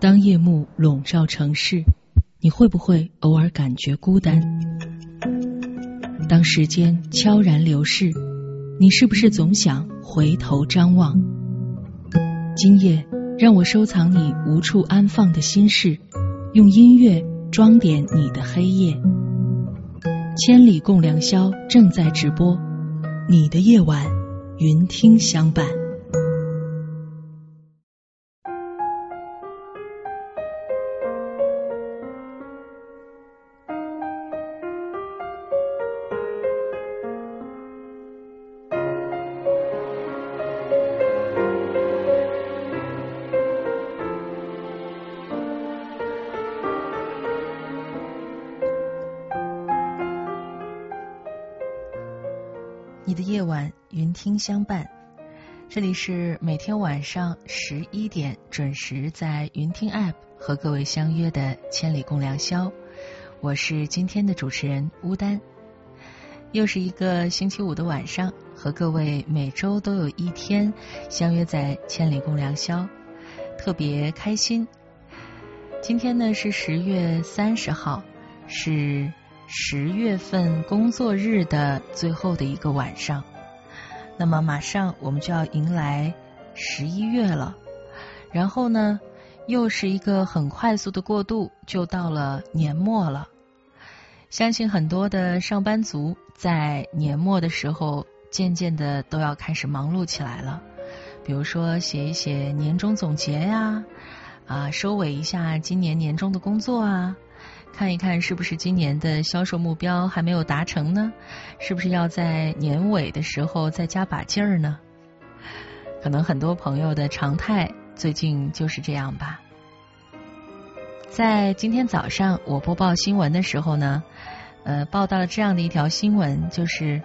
当夜幕笼罩城市，你会不会偶尔感觉孤单？当时间悄然流逝，你是不是总想回头张望？今夜，让我收藏你无处安放的心事，用音乐装点你的黑夜。千里共良宵正在直播，你的夜晚，云听相伴。听相伴。这里是每天晚上十一点准时在云听 App 和各位相约的千里共良宵。我是今天的主持人乌丹。又是一个星期五的晚上，和各位每周都有一天相约在千里共良宵，特别开心。今天呢是十月三十号，是。十月份工作日的最后的一个晚上，那么马上我们就要迎来十一月了，然后呢，又是一个很快速的过渡，就到了年末了。相信很多的上班族在年末的时候，渐渐的都要开始忙碌起来了，比如说写一写年终总结呀，啊，收尾一下今年年终的工作啊。看一看是不是今年的销售目标还没有达成呢？是不是要在年尾的时候再加把劲儿呢？可能很多朋友的常态最近就是这样吧。在今天早上我播报新闻的时候呢，呃，报道了这样的一条新闻，就是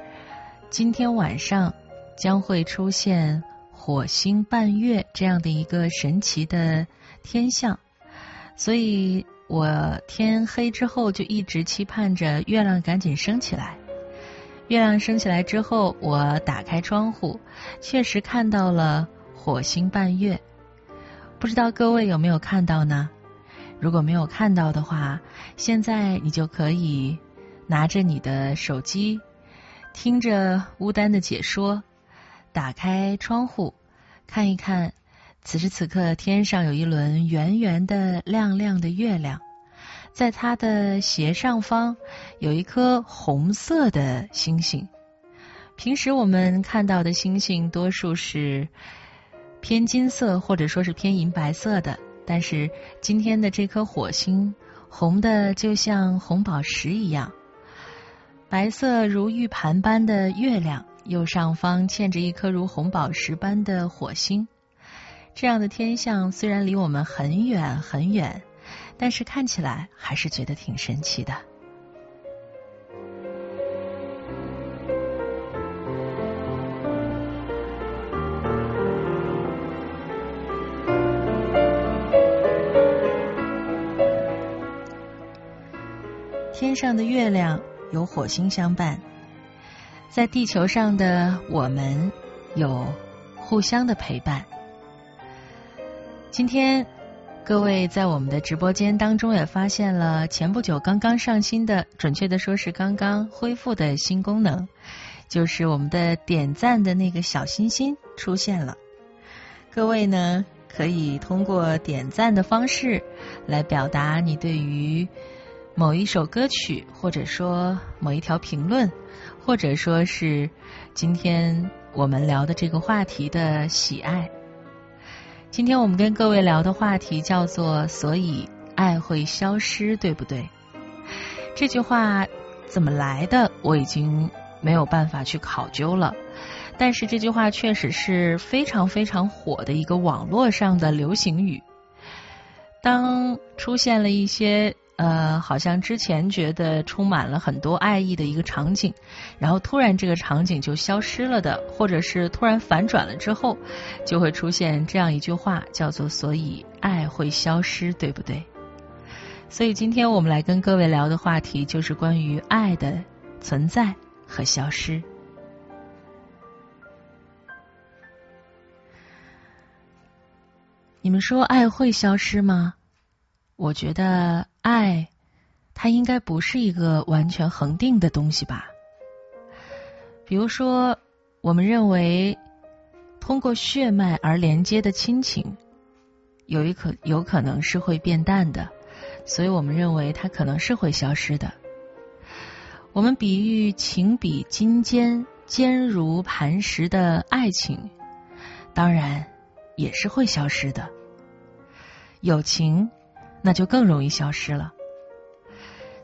今天晚上将会出现火星伴月这样的一个神奇的天象，所以。我天黑之后就一直期盼着月亮赶紧升起来。月亮升起来之后，我打开窗户，确实看到了火星伴月。不知道各位有没有看到呢？如果没有看到的话，现在你就可以拿着你的手机，听着乌丹的解说，打开窗户看一看。此时此刻，天上有一轮圆圆的、亮亮的月亮，在它的斜上方有一颗红色的星星。平时我们看到的星星多数是偏金色或者说是偏银白色的，但是今天的这颗火星红的就像红宝石一样，白色如玉盘般的月亮，右上方嵌着一颗如红宝石般的火星。这样的天象虽然离我们很远很远，但是看起来还是觉得挺神奇的。天上的月亮有火星相伴，在地球上的我们有互相的陪伴。今天，各位在我们的直播间当中也发现了前不久刚刚上新的，准确的说是刚刚恢复的新功能，就是我们的点赞的那个小心心出现了。各位呢，可以通过点赞的方式来表达你对于某一首歌曲，或者说某一条评论，或者说是今天我们聊的这个话题的喜爱。今天我们跟各位聊的话题叫做“所以爱会消失”，对不对？这句话怎么来的，我已经没有办法去考究了。但是这句话确实是非常非常火的一个网络上的流行语。当出现了一些。呃，好像之前觉得充满了很多爱意的一个场景，然后突然这个场景就消失了的，或者是突然反转了之后，就会出现这样一句话，叫做“所以爱会消失”，对不对？所以今天我们来跟各位聊的话题就是关于爱的存在和消失。你们说爱会消失吗？我觉得爱，它应该不是一个完全恒定的东西吧。比如说，我们认为通过血脉而连接的亲情，有一可有可能是会变淡的，所以我们认为它可能是会消失的。我们比喻情比金坚、坚如磐石的爱情，当然也是会消失的。友情那就更容易消失了。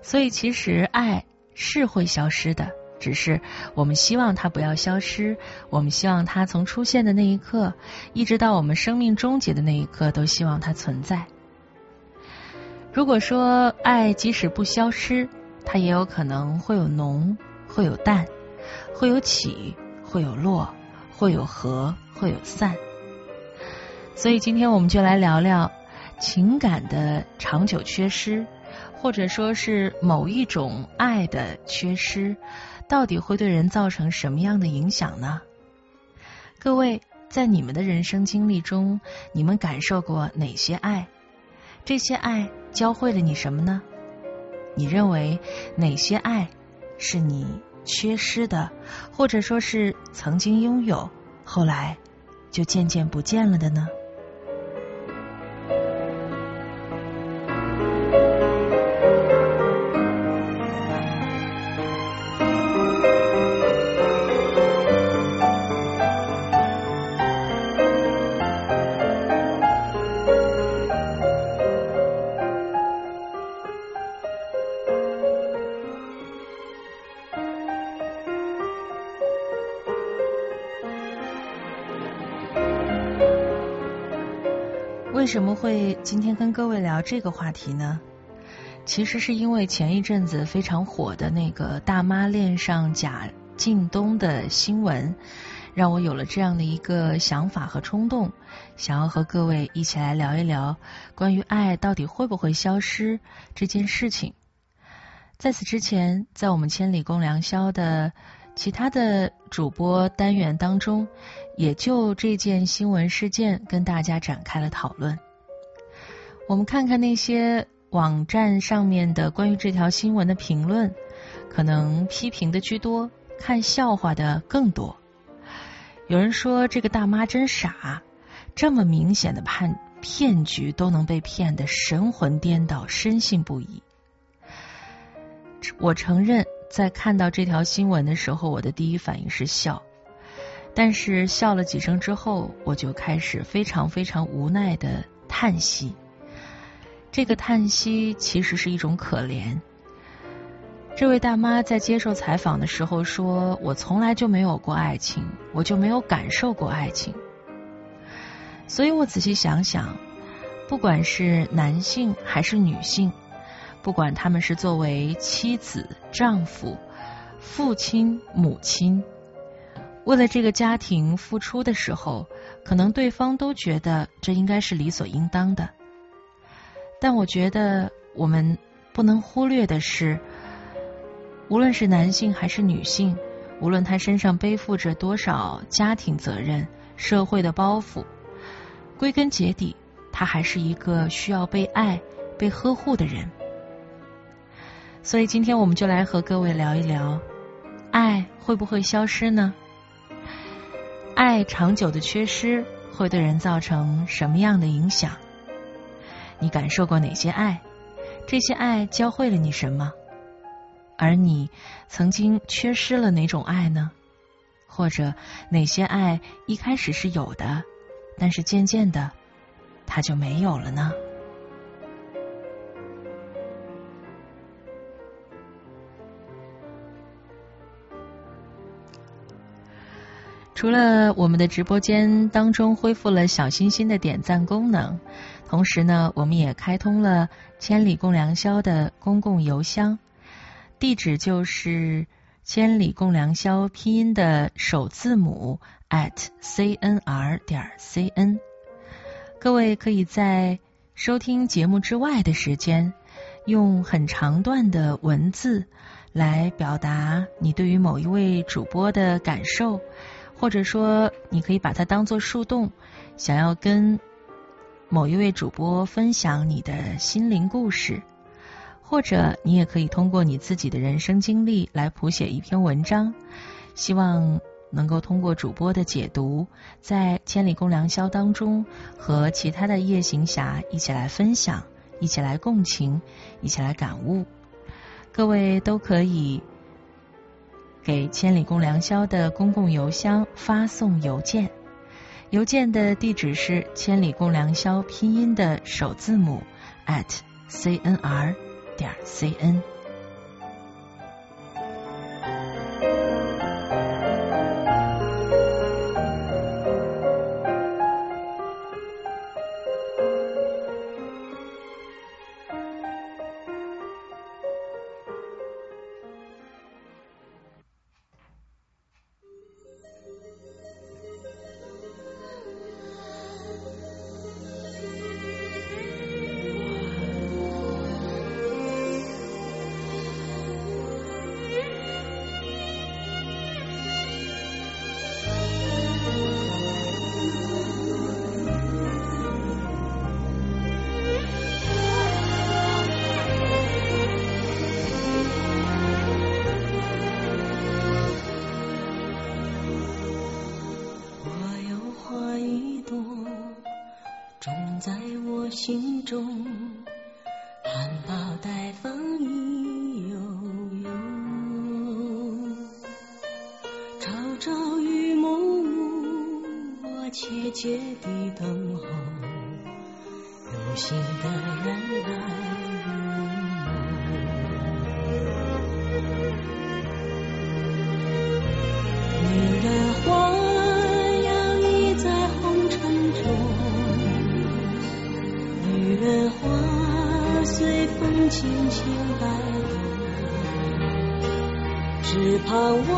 所以其实爱是会消失的，只是我们希望它不要消失。我们希望它从出现的那一刻，一直到我们生命终结的那一刻，都希望它存在。如果说爱即使不消失，它也有可能会有浓，会有淡，会有起，会有落，会有合，会有散。所以今天我们就来聊聊情感的长久缺失，或者说是某一种爱的缺失，到底会对人造成什么样的影响呢？各位在你们的人生经历中，你们感受过哪些爱？这些爱教会了你什么呢？你认为哪些爱是你缺失的，或者说是曾经拥有，后来就渐渐不见了的呢？什么会今天跟各位聊这个话题呢？其实是因为前一阵子非常火的那个大妈恋上贾敬东的新闻，让我有了这样的一个想法和冲动，想要和各位一起来聊一聊关于爱到底会不会消失这件事情。在此之前，在我们千里共良宵的其他的主播单元当中。也就这件新闻事件跟大家展开了讨论。我们看看那些网站上面的关于这条新闻的评论，可能批评的居多，看笑话的更多。有人说这个大妈真傻，这么明显的判骗局都能被骗得神魂颠倒，深信不疑。我承认，在看到这条新闻的时候，我的第一反应是笑。但是笑了几声之后，我就开始非常非常无奈的叹息。这个叹息其实是一种可怜。这位大妈在接受采访的时候说：“我从来就没有过爱情，我就没有感受过爱情。”所以我仔细想想，不管是男性还是女性，不管他们是作为妻子、丈夫、父亲、母亲。为了这个家庭付出的时候，可能对方都觉得这应该是理所应当的。但我觉得我们不能忽略的是，无论是男性还是女性，无论他身上背负着多少家庭责任、社会的包袱，归根结底，他还是一个需要被爱、被呵护的人。所以今天我们就来和各位聊一聊，爱会不会消失呢？爱长久的缺失会对人造成什么样的影响？你感受过哪些爱？这些爱教会了你什么？而你曾经缺失了哪种爱呢？或者哪些爱一开始是有的，但是渐渐的它就没有了呢？除了我们的直播间当中恢复了小心心的点赞功能，同时呢，我们也开通了千里共良宵的公共邮箱，地址就是千里共良宵拼音的首字母 at cnr 点 cn。各位可以在收听节目之外的时间，用很长段的文字来表达你对于某一位主播的感受。或者说，你可以把它当做树洞，想要跟某一位主播分享你的心灵故事，或者你也可以通过你自己的人生经历来谱写一篇文章，希望能够通过主播的解读，在千里共良宵当中和其他的夜行侠一起来分享，一起来共情，一起来感悟。各位都可以给千里共良宵的公共邮箱发送邮件。邮件的地址是千里共良宵拼音的首字母 at cnr 点 cn。中含苞待放意幽幽朝朝与暮暮我切切地等候有心的 Oh.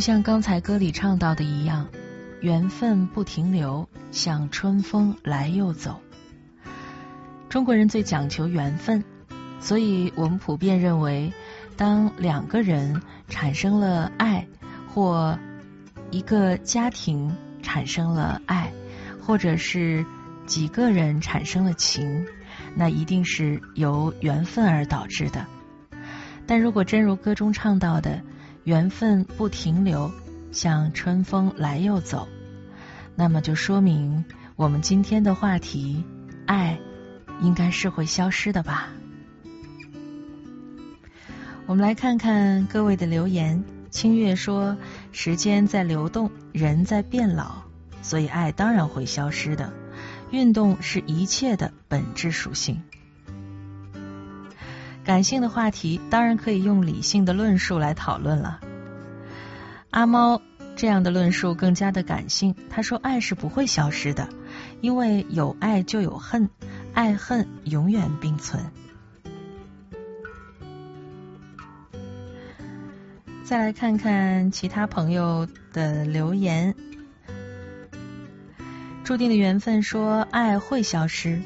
就像刚才歌里唱到的一样，缘分不停留，像春风来又走。中国人最讲求缘分，所以我们普遍认为，当两个人产生了爱，或一个家庭产生了爱，或者是几个人产生了情，那一定是由缘分而导致的。但如果真如歌中唱到的，缘分不停留，像春风来又走，那么就说明我们今天的话题——爱，应该是会消失的吧？我们来看看各位的留言。清月说：“时间在流动，人在变老，所以爱当然会消失的。运动是一切的本质属性。”感性的话题当然可以用理性的论述来讨论了。阿猫这样的论述更加的感性，他说：“爱是不会消失的，因为有爱就有恨，爱恨永远并存。”再来看看其他朋友的留言。注定的缘分说：“爱会消失，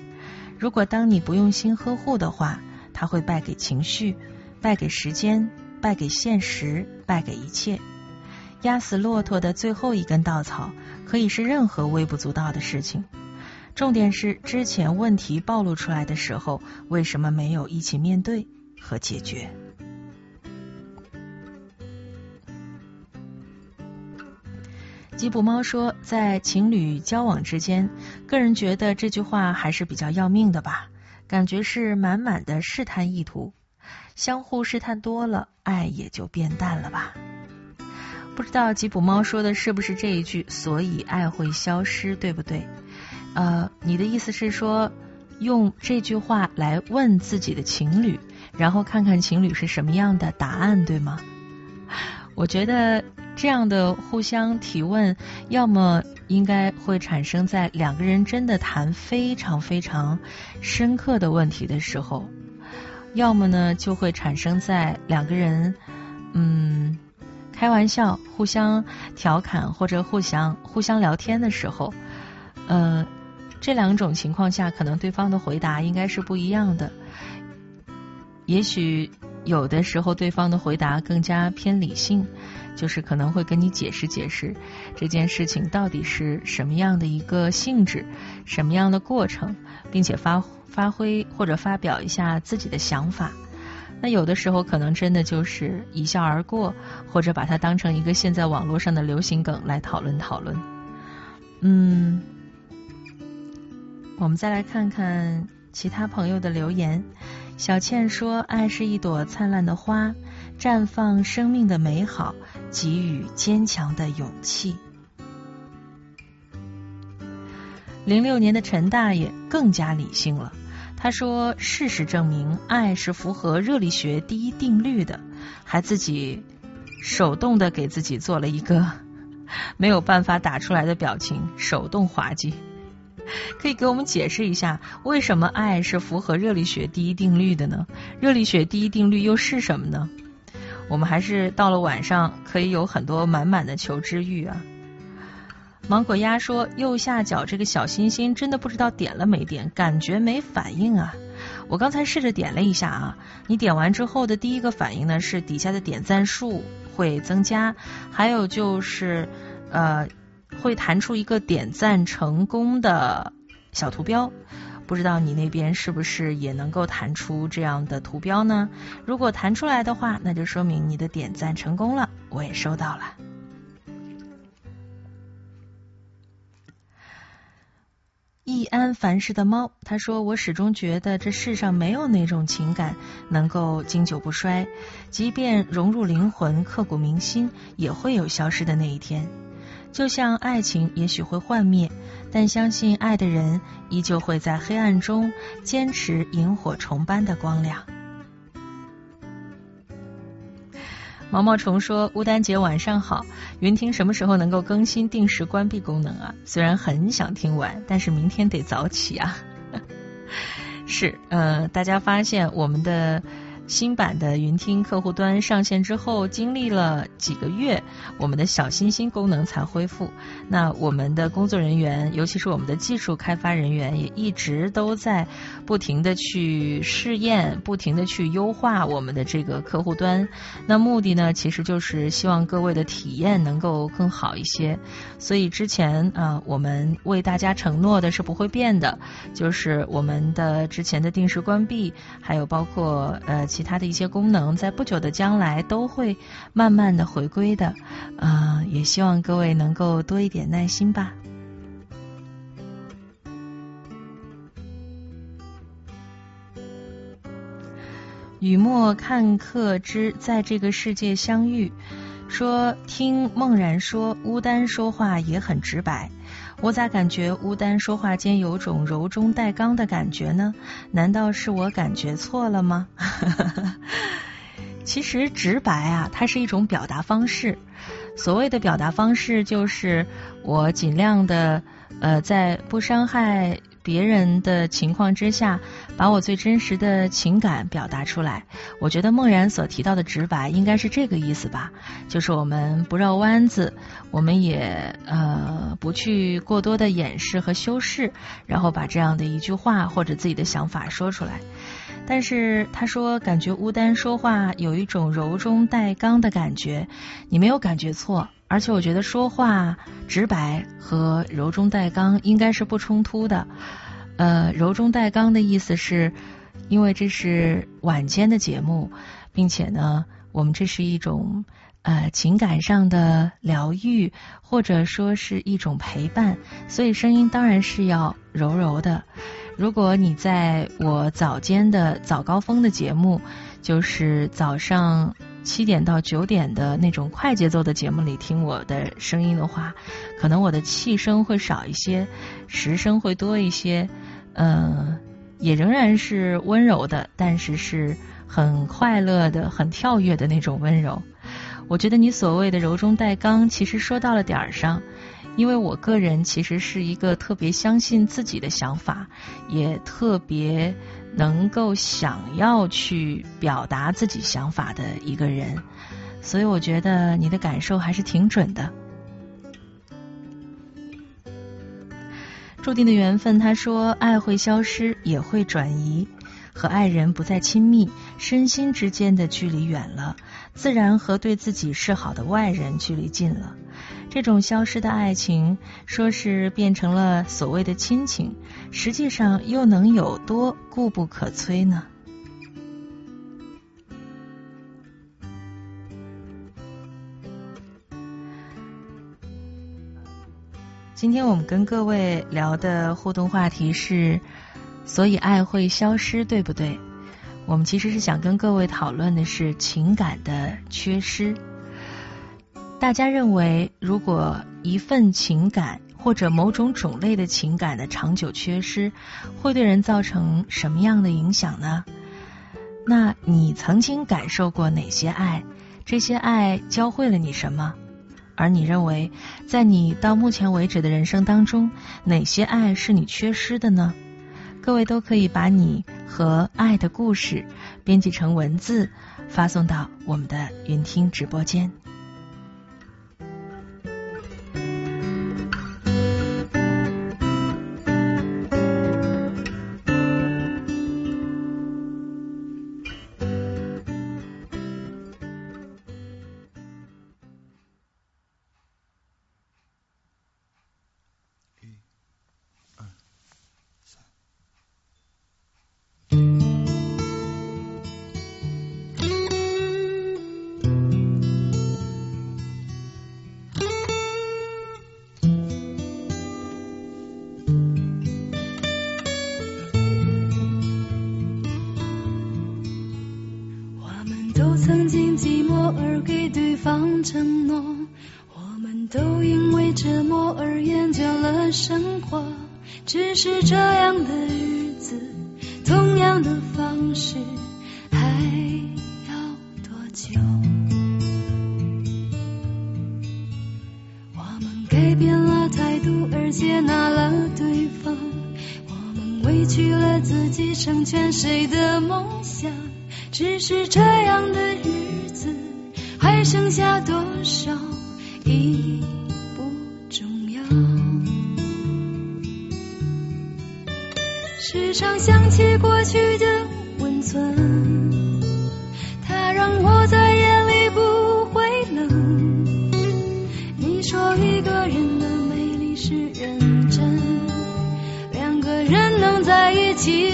如果当你不用心呵护的话。”他会败给情绪，败给时间，败给现实，败给一切。压死骆驼的最后一根稻草，可以是任何微不足道的事情。重点是之前问题暴露出来的时候，为什么没有一起面对和解决？吉普猫说，在情侣交往之间，个人觉得这句话还是比较要命的吧。感觉是满满的试探意图，相互试探多了，爱也就变淡了吧？不知道吉普猫说的是不是这一句，所以爱会消失，对不对？呃，你的意思是说，用这句话来问自己的情侣，然后看看情侣是什么样的答案，对吗？我觉得这样的互相提问，要么。应该会产生在两个人真的谈非常非常深刻的问题的时候，要么呢就会产生在两个人嗯开玩笑、互相调侃或者互相互相聊天的时候，呃，这两种情况下，可能对方的回答应该是不一样的。也许有的时候对方的回答更加偏理性。就是可能会跟你解释解释这件事情到底是什么样的一个性质，什么样的过程，并且发发挥或者发表一下自己的想法。那有的时候可能真的就是一笑而过，或者把它当成一个现在网络上的流行梗来讨论讨论。嗯，我们再来看看其他朋友的留言。小倩说：“爱是一朵灿烂的花，绽放生命的美好。”给予坚强的勇气。零六年的陈大爷更加理性了，他说：“事实证明，爱是符合热力学第一定律的。”还自己手动的给自己做了一个没有办法打出来的表情，手动滑稽。可以给我们解释一下，为什么爱是符合热力学第一定律的呢？热力学第一定律又是什么呢？我们还是到了晚上可以有很多满满的求知欲啊！芒果鸭说右下角这个小心心真的不知道点了没点，感觉没反应啊！我刚才试着点了一下啊，你点完之后的第一个反应呢是底下的点赞数会增加，还有就是呃会弹出一个点赞成功的小图标。不知道你那边是不是也能够弹出这样的图标呢？如果弹出来的话，那就说明你的点赞成功了，我也收到了。易安凡事的猫他说：“我始终觉得这世上没有哪种情感能够经久不衰，即便融入灵魂、刻骨铭心，也会有消失的那一天。就像爱情，也许会幻灭。”但相信爱的人依旧会在黑暗中坚持萤火虫般的光亮。毛毛虫说：“乌丹姐晚上好，云听什么时候能够更新定时关闭功能啊？虽然很想听完，但是明天得早起啊。”是，呃，大家发现我们的新版的云听客户端上线之后，经历了几个月，我们的小星星功能才恢复。那我们的工作人员，尤其是我们的技术开发人员，也一直都在不停的去试验，不停的去优化我们的这个客户端。那目的呢，其实就是希望各位的体验能够更好一些。所以之前啊，我们为大家承诺的是不会变的，就是我们的之前的定时关闭，还有包括呃。其他的一些功能，在不久的将来都会慢慢的回归的，啊，也希望各位能够多一点耐心吧。雨墨看客之在这个世界相遇，说听梦然说乌丹说话也很直白。我咋感觉乌丹说话间有种柔中带刚的感觉呢？难道是我感觉错了吗？其实直白啊，它是一种表达方式。所谓的表达方式，就是我尽量的呃，在不伤害。别人的情况之下，把我最真实的情感表达出来。我觉得梦然所提到的直白，应该是这个意思吧？就是我们不绕弯子，我们也呃不去过多的掩饰和修饰，然后把这样的一句话或者自己的想法说出来。但是他说，感觉乌丹说话有一种柔中带刚的感觉，你没有感觉错。而且我觉得说话直白和柔中带刚应该是不冲突的。呃，柔中带刚的意思是，因为这是晚间的节目，并且呢，我们这是一种呃情感上的疗愈，或者说是一种陪伴，所以声音当然是要柔柔的。如果你在我早间的早高峰的节目，就是早上。七点到九点的那种快节奏的节目里听我的声音的话，可能我的气声会少一些，时声会多一些，嗯，也仍然是温柔的，但是是很快乐的、很跳跃的那种温柔。我觉得你所谓的柔中带刚，其实说到了点儿上，因为我个人其实是一个特别相信自己的想法，也特别。能够想要去表达自己想法的一个人，所以我觉得你的感受还是挺准的。注定的缘分，他说，爱会消失，也会转移，和爱人不再亲密，身心之间的距离远了，自然和对自己示好的外人距离近了。这种消失的爱情，说是变成了所谓的亲情，实际上又能有多固不可摧呢？今天我们跟各位聊的互动话题是：所以爱会消失，对不对？我们其实是想跟各位讨论的是情感的缺失。大家认为，如果一份情感或者某种种类的情感的长久缺失，会对人造成什么样的影响呢？那你曾经感受过哪些爱？这些爱教会了你什么？而你认为，在你到目前为止的人生当中，哪些爱是你缺失的呢？各位都可以把你和爱的故事编辑成文字，发送到我们的云听直播间。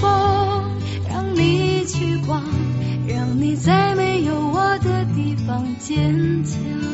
风。让你去逛，让你在没有我的地方坚强。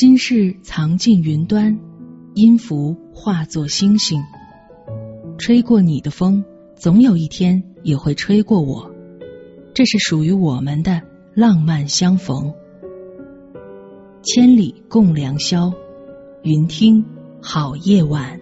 心事藏进云端，音符化作星星。吹过你的风，总有一天也会吹过我。这是属于我们的浪漫相逢。千里共良宵，云听好夜晚。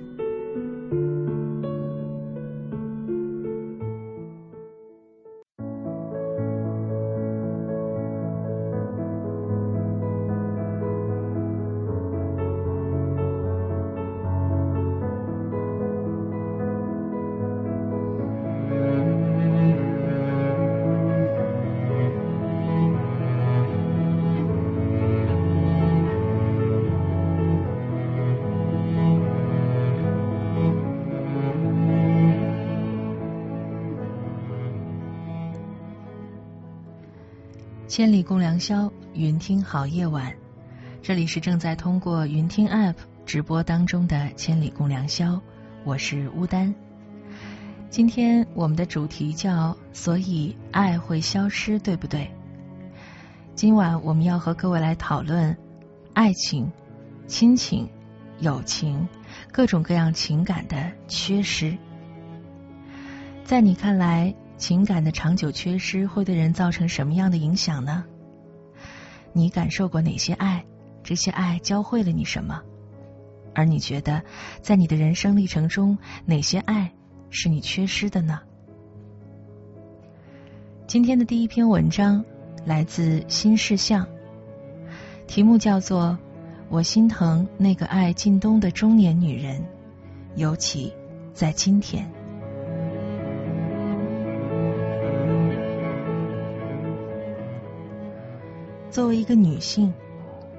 千里共良宵，云听好夜晚。这里是正在通过云听 App 直播当中的千里共良宵，我是乌丹。今天我们的主题叫“所以爱会消失”，对不对？今晚我们要和各位来讨论爱情、亲情、友情各种各样情感的缺失。在你看来？情感的长久缺失会对人造成什么样的影响呢？你感受过哪些爱？这些爱教会了你什么？而你觉得，在你的人生历程中，哪些爱是你缺失的呢？今天的第一篇文章来自新事项，题目叫做《我心疼那个爱靳东的中年女人》，尤其在今天。作为一个女性，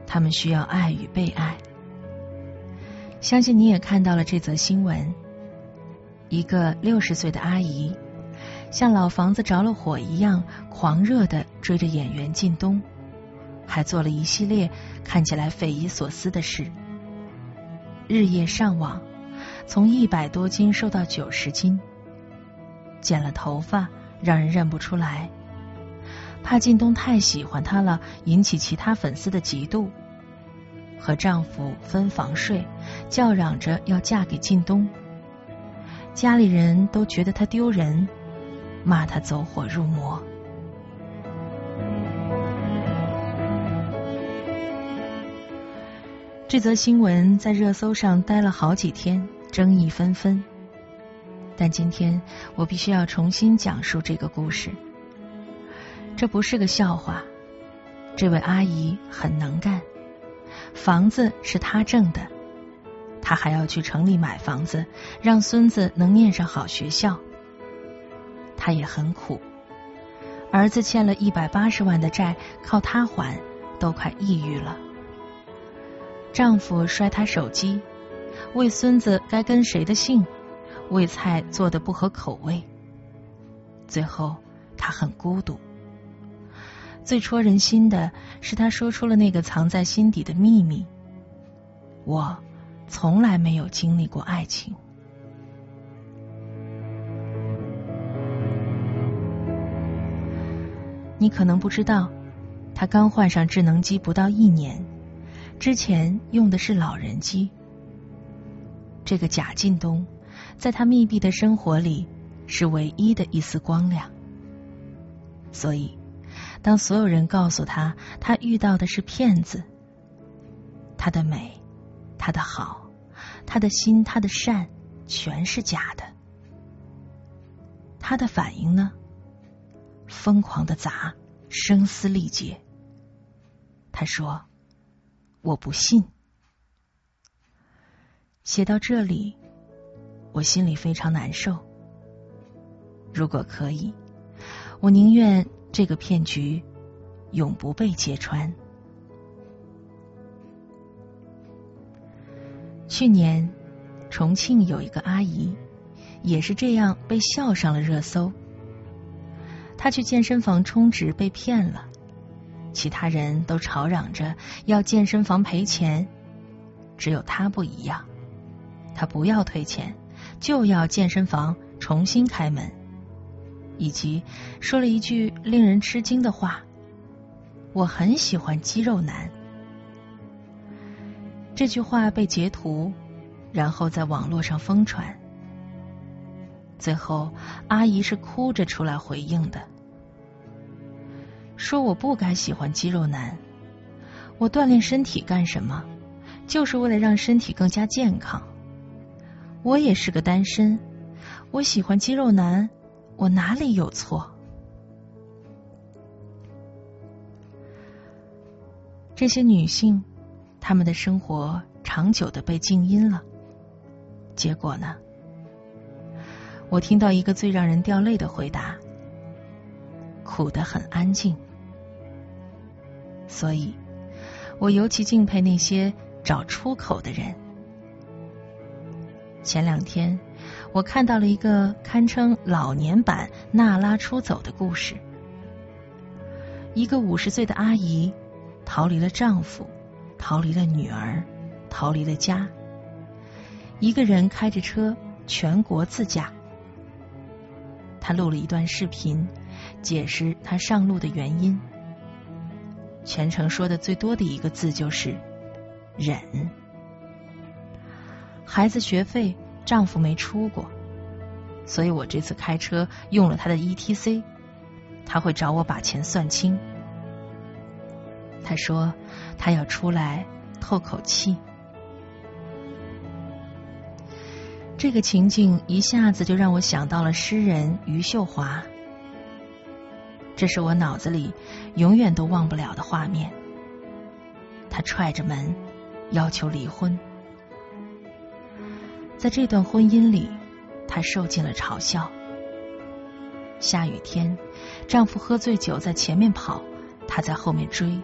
她们需要爱与被爱。相信你也看到了这则新闻：一个六十岁的阿姨，像老房子着了火一样狂热的追着演员靳东，还做了一系列看起来匪夷所思的事，日夜上网，从一百多斤瘦到九十斤，剪了头发让人认不出来，怕靳东太喜欢她了引起其他粉丝的嫉妒，和丈夫分房睡，叫嚷着要嫁给靳东。家里人都觉得他丢人，骂他走火入魔。这则新闻在热搜上待了好几天，争议纷纷。但今天我必须要重新讲述这个故事。这不是个笑话。这位阿姨很能干，房子是她挣的。她还要去城里买房子，让孙子能念上好学校。她也很苦，儿子欠了一百八十万的债，靠她还，都快抑郁了。丈夫摔他手机，为孙子该跟谁的姓，为菜做的不合口味。最后，她很孤独。最戳人心的是，他说出了那个藏在心底的秘密：我。从来没有经历过爱情。你可能不知道，他刚换上智能机不到一年，之前用的是老人机。这个贾进东，在他密闭的生活里是唯一的一丝光亮。所以，当所有人告诉他他遇到的是骗子，他的美。他的好，他的心，他的善，全是假的。他的反应呢？疯狂的砸，声嘶力竭。他说：“我不信。”写到这里，我心里非常难受。如果可以，我宁愿这个骗局永不被揭穿。去年，重庆有一个阿姨，也是这样被笑上了热搜。她去健身房充值被骗了，其他人都吵嚷着要健身房赔钱，只有她不一样，她不要退钱，就要健身房重新开门，以及说了一句令人吃惊的话：“我很喜欢肌肉男。”这句话被截图，然后在网络上疯传。最后，阿姨是哭着出来回应的，说：“我不该喜欢肌肉男，我锻炼身体干什么？就是为了让身体更加健康。我也是个单身，我喜欢肌肉男，我哪里有错？”这些女性。她们的生活长久的被静音了，结果呢？我听到一个最让人掉泪的回答：苦的很安静。所以，我尤其敬佩那些找出口的人。前两天，我看到了一个堪称老年版娜拉出走的故事：一个五十岁的阿姨逃离了丈夫。逃离了女儿，逃离了家，一个人开着车全国自驾。她录了一段视频，解释她上路的原因。全程说的最多的一个字就是“忍”。孩子学费，丈夫没出过，所以我这次开车用了他的 ETC，他会找我把钱算清。他说：“他要出来透口气。”这个情景一下子就让我想到了诗人余秀华。这是我脑子里永远都忘不了的画面。他踹着门要求离婚，在这段婚姻里，她受尽了嘲笑。下雨天，丈夫喝醉酒在前面跑，她在后面追。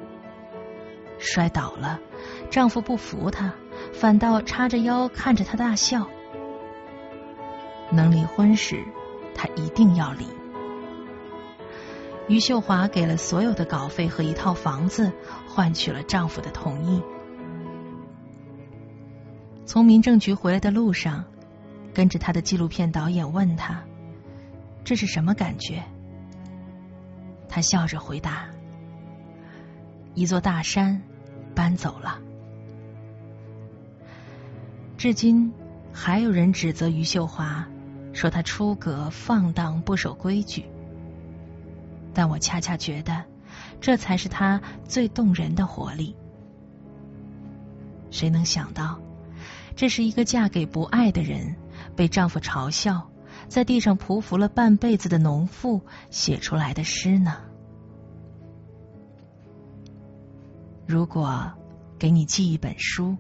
摔倒了，丈夫不扶她，反倒叉着腰看着她大笑。能离婚时，她一定要离。于秀华给了所有的稿费和一套房子，换取了丈夫的同意。从民政局回来的路上，跟着他的纪录片导演问他：“这是什么感觉？”他笑着回答：“一座大山搬走了。”至今还有人指责余秀华，说她出格、放荡、不守规矩。但我恰恰觉得，这才是她最动人的活力。谁能想到？这是一个嫁给不爱的人，被丈夫嘲笑，在地上匍匐了半辈子的农妇写出来的诗呢？如果给你寄一本书，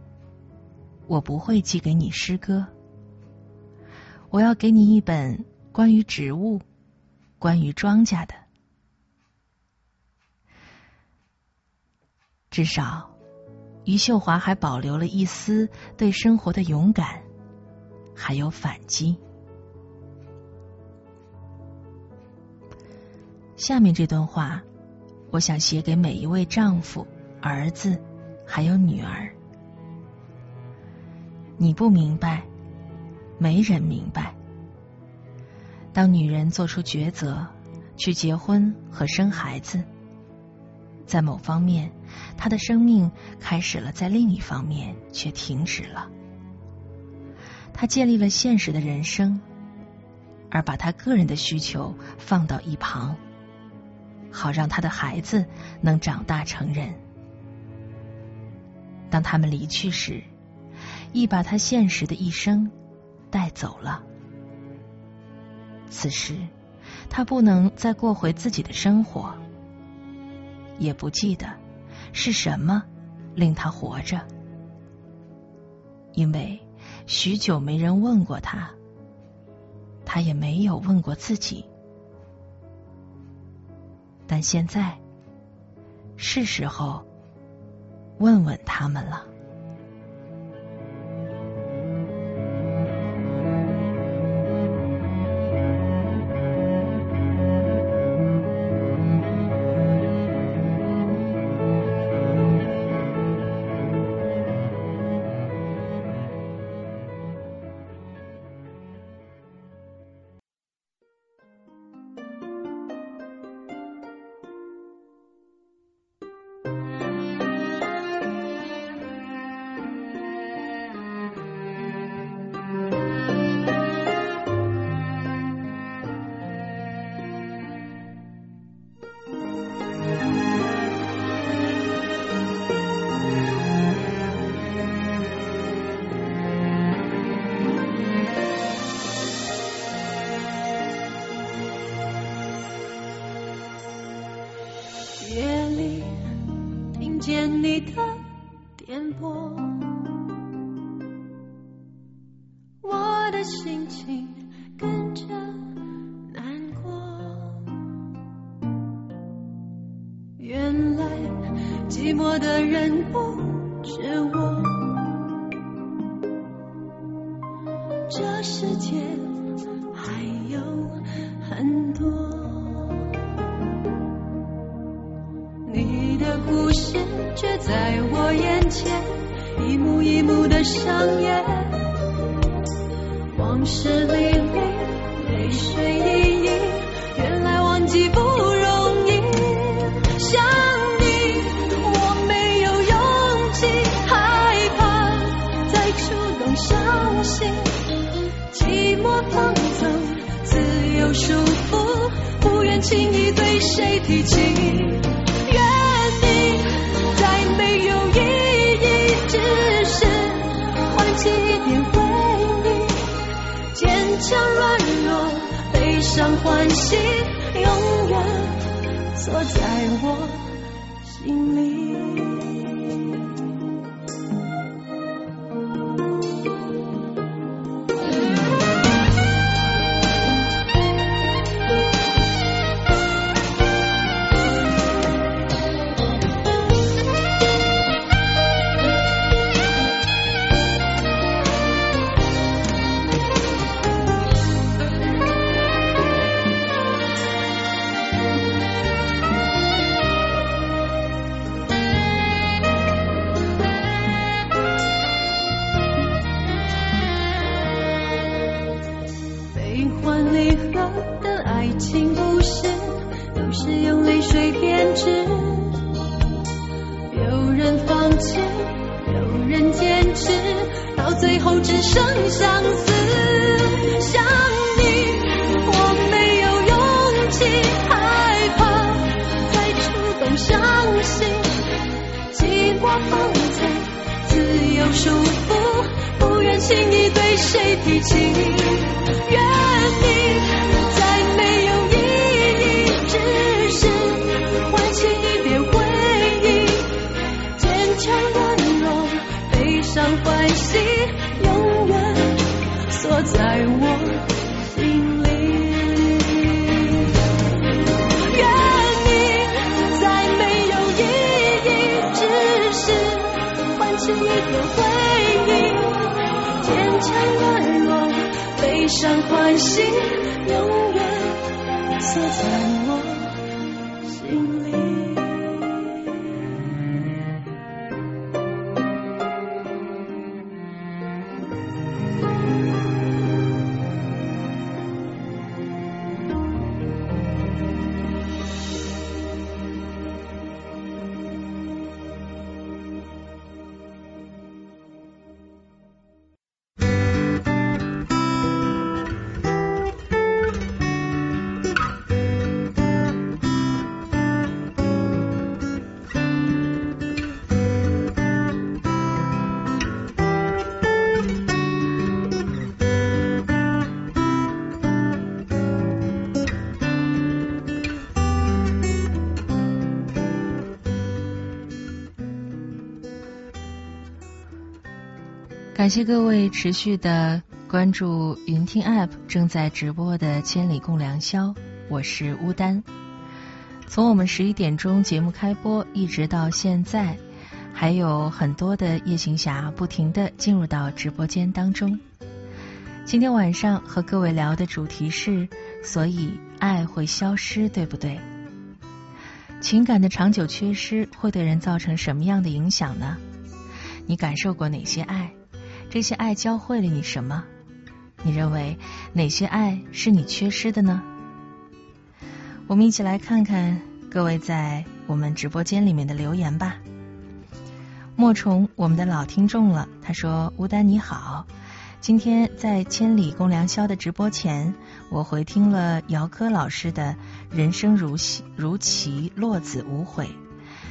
我不会寄给你诗歌，我要给你一本关于植物、关于庄稼的，至少。于秀华还保留了一丝对生活的勇敢，还有反击。下面这段话，我想写给每一位丈夫、儿子，还有女儿。你不明白，没人明白。当女人做出抉择，去结婚和生孩子。在某方面，他的生命开始了；在另一方面，却停止了。他建立了现实的人生，而把他个人的需求放到一旁，好让他的孩子能长大成人。当他们离去时，亦把他现实的一生带走了。此时，他不能再过回自己的生活。也不记得是什么令他活着，因为许久没人问过他，他也没有问过自己。但现在是时候问问他们了。害怕再触动伤心，寂寞放在自由束缚，不愿轻易对谁提起。愿你再没有意义，只是唤起一点回忆，坚强软弱，悲伤欢喜，是一个回忆，坚强软弱，悲伤欢喜，永远锁在我感谢各位持续的关注云听 App 正在直播的《千里共良宵》，我是乌丹。从我们十一点钟节目开播一直到现在，还有很多的夜行侠不停的进入到直播间当中。今天晚上和各位聊的主题是：所以爱会消失，对不对？情感的长久缺失会对人造成什么样的影响呢？你感受过哪些爱？这些爱教会了你什么？你认为哪些爱是你缺失的呢？我们一起来看看各位在我们直播间里面的留言吧。莫虫，我们的老听众了，他说：“吴丹你好，今天在千里共良宵的直播前，我回听了姚科老师的《人生如戏如棋，落子无悔》，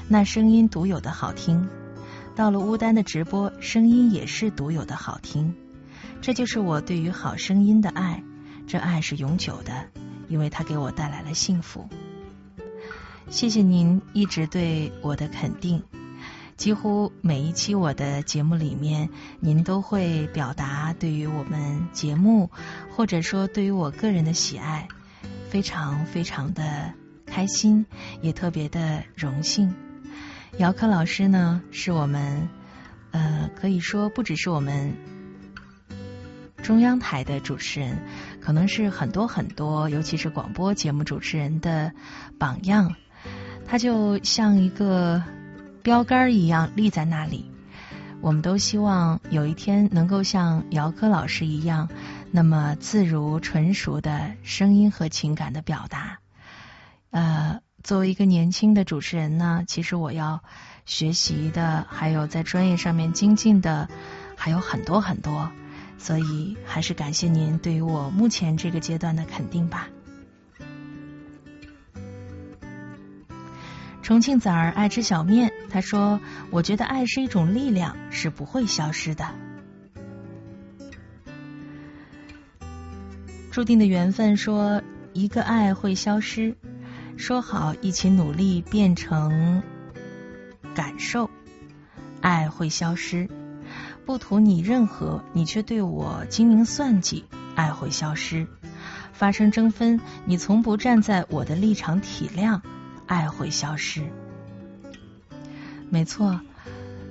那声音独有的好听。”到了乌丹的直播，声音也是独有的好听，这就是我对于好声音的爱。这爱是永久的，因为它给我带来了幸福。谢谢您一直对我的肯定，几乎每一期我的节目里面，您都会表达对于我们节目或者说对于我个人的喜爱，非常非常的开心，也特别的荣幸。姚科老师呢，是我们呃，可以说不只是我们中央台的主持人，可能是很多很多，尤其是广播节目主持人的榜样。他就像一个标杆一样立在那里。我们都希望有一天能够像姚科老师一样，那么自如纯熟的声音和情感的表达。呃。作为一个年轻的主持人呢，其实我要学习的，还有在专业上面精进的，还有很多很多，所以还是感谢您对于我目前这个阶段的肯定吧。重庆崽儿爱吃小面，他说：“我觉得爱是一种力量，是不会消失的。注定的缘分说，一个爱会消失。”说好一起努力变成感受，爱会消失。不图你任何，你却对我精明算计，爱会消失。发生争分，你从不站在我的立场体谅，爱会消失。没错，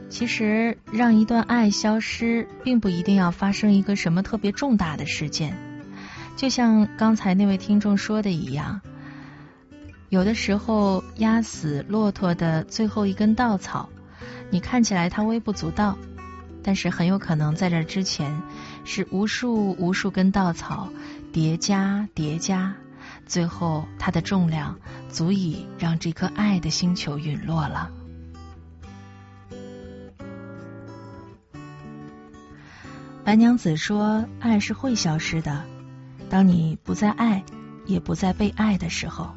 其实让一段爱消失，并不一定要发生一个什么特别重大的事件。就像刚才那位听众说的一样。有的时候，压死骆驼的最后一根稻草，你看起来它微不足道，但是很有可能在这之前是无数无数根稻草叠加叠加，最后它的重量足以让这颗爱的星球陨落了。白娘子说：“爱是会消失的，当你不再爱，也不再被爱的时候。”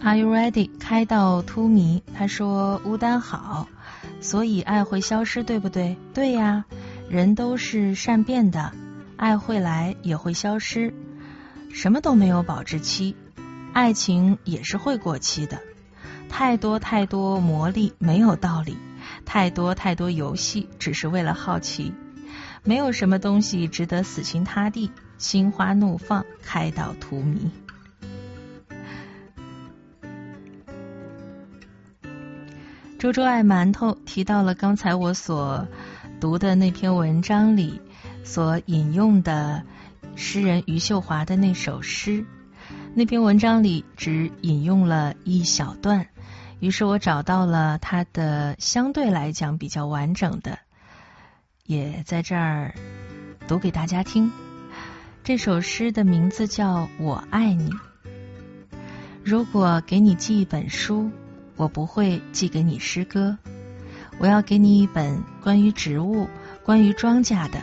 Are you ready？开到突迷，他说乌丹好，所以爱会消失，对不对？对呀，人都是善变的，爱会来也会消失，什么都没有保质期，爱情也是会过期的。太多太多魔力没有道理，太多太多游戏只是为了好奇，没有什么东西值得死心塌地，心花怒放，开到荼蘼。周周爱馒头提到了刚才我所读的那篇文章里所引用的诗人余秀华的那首诗。那篇文章里只引用了一小段，于是我找到了它的相对来讲比较完整的，也在这儿读给大家听。这首诗的名字叫《我爱你》。如果给你寄一本书。我不会寄给你诗歌，我要给你一本关于植物、关于庄稼的，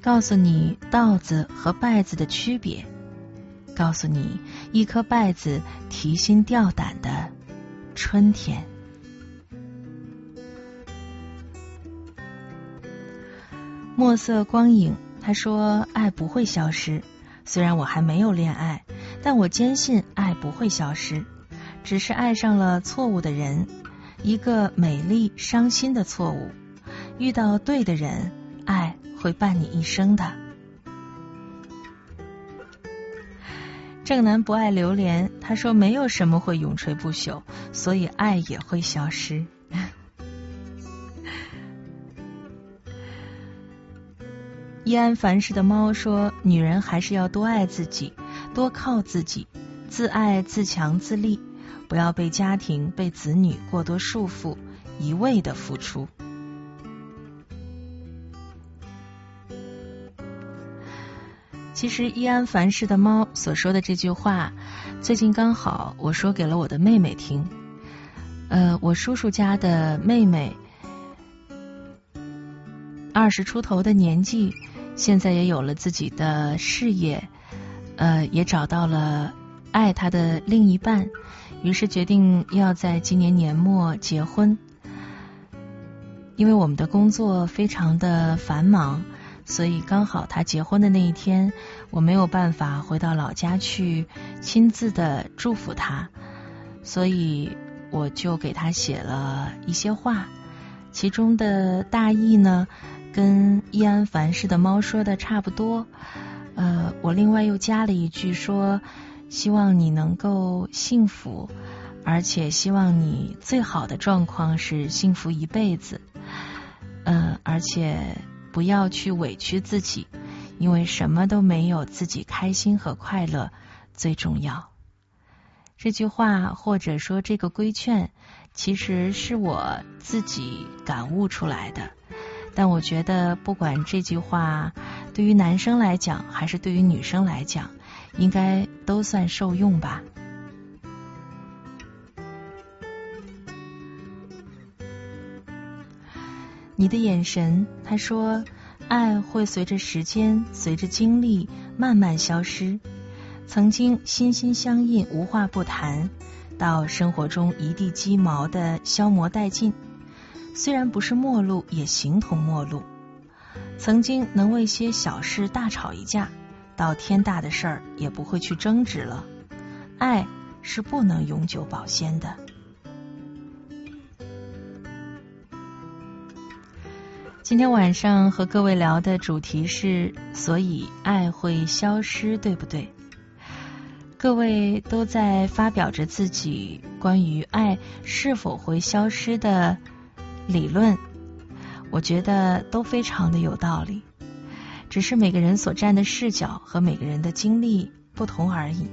告诉你稻子和稗子的区别，告诉你一颗稗子提心吊胆的春天。墨色光影，他说爱不会消失，虽然我还没有恋爱，但我坚信爱不会消失。只是爱上了错误的人，一个美丽伤心的错误。遇到对的人，爱会伴你一生的。正南不爱榴莲，他说没有什么会永垂不朽，所以爱也会消失。易安凡世的猫说，女人还是要多爱自己，多靠自己，自爱自强自立。不要被家庭、被子女过多束缚，一味的付出。其实，易安凡世的猫所说的这句话，最近刚好我说给了我的妹妹听。呃，我叔叔家的妹妹，二十出头的年纪，现在也有了自己的事业，呃，也找到了爱她的另一半。于是决定要在今年年末结婚，因为我们的工作非常的繁忙，所以刚好他结婚的那一天，我没有办法回到老家去亲自的祝福他，所以我就给他写了一些话，其中的大意呢，跟易安凡世的猫说的差不多，呃，我另外又加了一句说。希望你能够幸福，而且希望你最好的状况是幸福一辈子。嗯，而且不要去委屈自己，因为什么都没有自己开心和快乐最重要。这句话或者说这个规劝，其实是我自己感悟出来的。但我觉得，不管这句话对于男生来讲，还是对于女生来讲。应该都算受用吧。你的眼神，他说，爱会随着时间、随着经历慢慢消失。曾经心心相印、无话不谈，到生活中一地鸡毛的消磨殆尽。虽然不是陌路，也形同陌路。曾经能为些小事大吵一架。到天大的事儿也不会去争执了，爱是不能永久保鲜的。今天晚上和各位聊的主题是，所以爱会消失，对不对？各位都在发表着自己关于爱是否会消失的理论，我觉得都非常的有道理。只是每个人所站的视角和每个人的经历不同而已。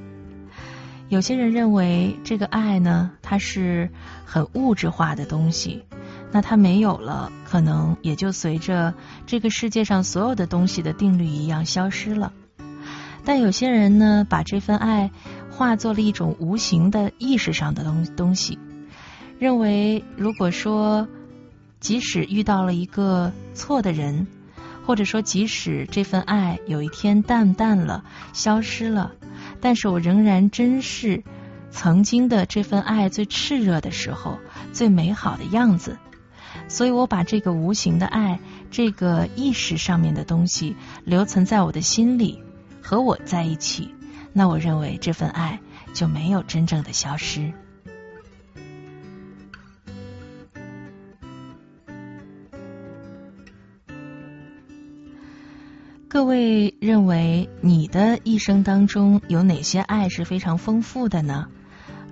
有些人认为这个爱呢，它是很物质化的东西，那它没有了，可能也就随着这个世界上所有的东西的定律一样消失了。但有些人呢，把这份爱化作了一种无形的意识上的东东西，认为如果说即使遇到了一个错的人，或者说即使这份爱有一天淡淡了、消失了，但是我仍然珍视曾经的这份爱最炽热的时候、最美好的样子。所以我把这个无形的爱、这个意识上面的东西留存在我的心里。和我在一起，那我认为这份爱就没有真正的消失。各位认为你的一生当中有哪些爱是非常丰富的呢？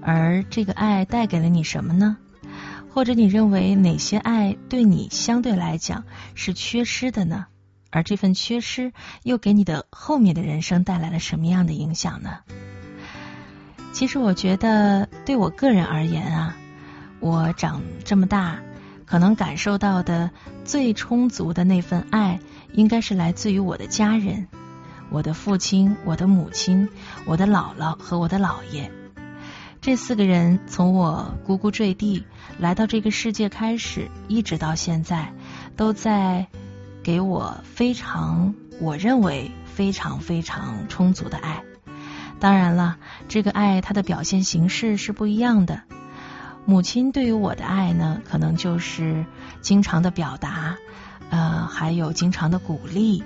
而这个爱带给了你什么呢？或者你认为哪些爱对你相对来讲是缺失的呢？而这份缺失又给你的后面的人生带来了什么样的影响呢？其实我觉得，对我个人而言啊，我长这么大，可能感受到的最充足的那份爱，应该是来自于我的家人，我的父亲、我的母亲、我的姥姥和我的姥爷。这四个人从我呱呱坠地来到这个世界开始，一直到现在，都在。给我非常，我认为非常非常充足的爱。当然了，这个爱它的表现形式是不一样的。母亲对于我的爱呢，可能就是经常的表达，呃，还有经常的鼓励，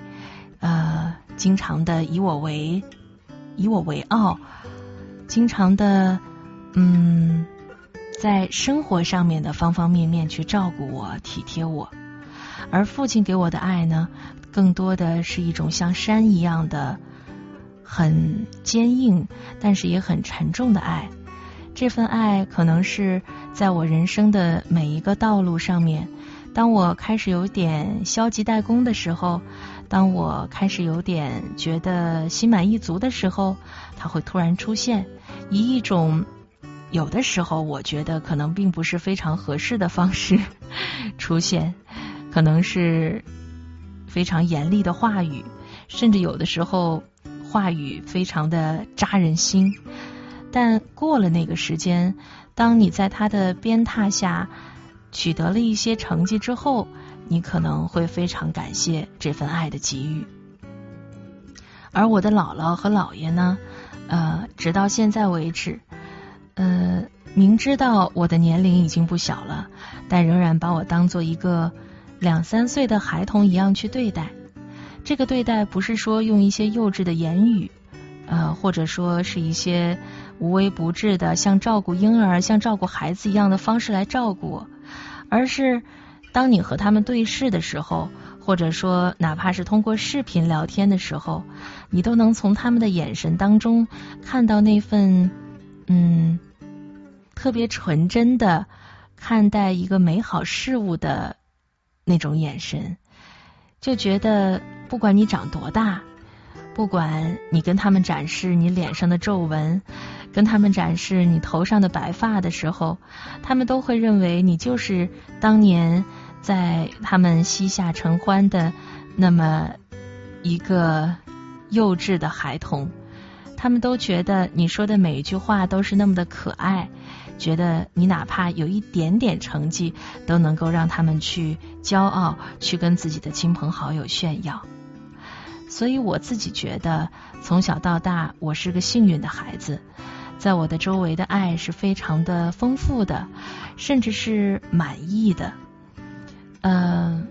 呃，经常的以我为以我为傲，经常的嗯，在生活上面的方方面面去照顾我、体贴我。而父亲给我的爱呢，更多的是一种像山一样的很坚硬，但是也很沉重的爱。这份爱可能是在我人生的每一个道路上面，当我开始有点消极怠工的时候，当我开始有点觉得心满意足的时候，它会突然出现，以一种有的时候我觉得可能并不是非常合适的方式 出现。可能是非常严厉的话语，甚至有的时候话语非常的扎人心。但过了那个时间，当你在他的鞭挞下取得了一些成绩之后，你可能会非常感谢这份爱的给予。而我的姥姥和姥爷呢，呃，直到现在为止，呃，明知道我的年龄已经不小了，但仍然把我当做一个。两三岁的孩童一样去对待，这个对待不是说用一些幼稚的言语，呃，或者说是一些无微不至的像照顾婴儿、像照顾孩子一样的方式来照顾我，而是当你和他们对视的时候，或者说哪怕是通过视频聊天的时候，你都能从他们的眼神当中看到那份嗯特别纯真的看待一个美好事物的。那种眼神，就觉得不管你长多大，不管你跟他们展示你脸上的皱纹，跟他们展示你头上的白发的时候，他们都会认为你就是当年在他们膝下承欢的那么一个幼稚的孩童。他们都觉得你说的每一句话都是那么的可爱。觉得你哪怕有一点点成绩，都能够让他们去骄傲，去跟自己的亲朋好友炫耀。所以我自己觉得，从小到大，我是个幸运的孩子，在我的周围的爱是非常的丰富的，甚至是满意的。嗯，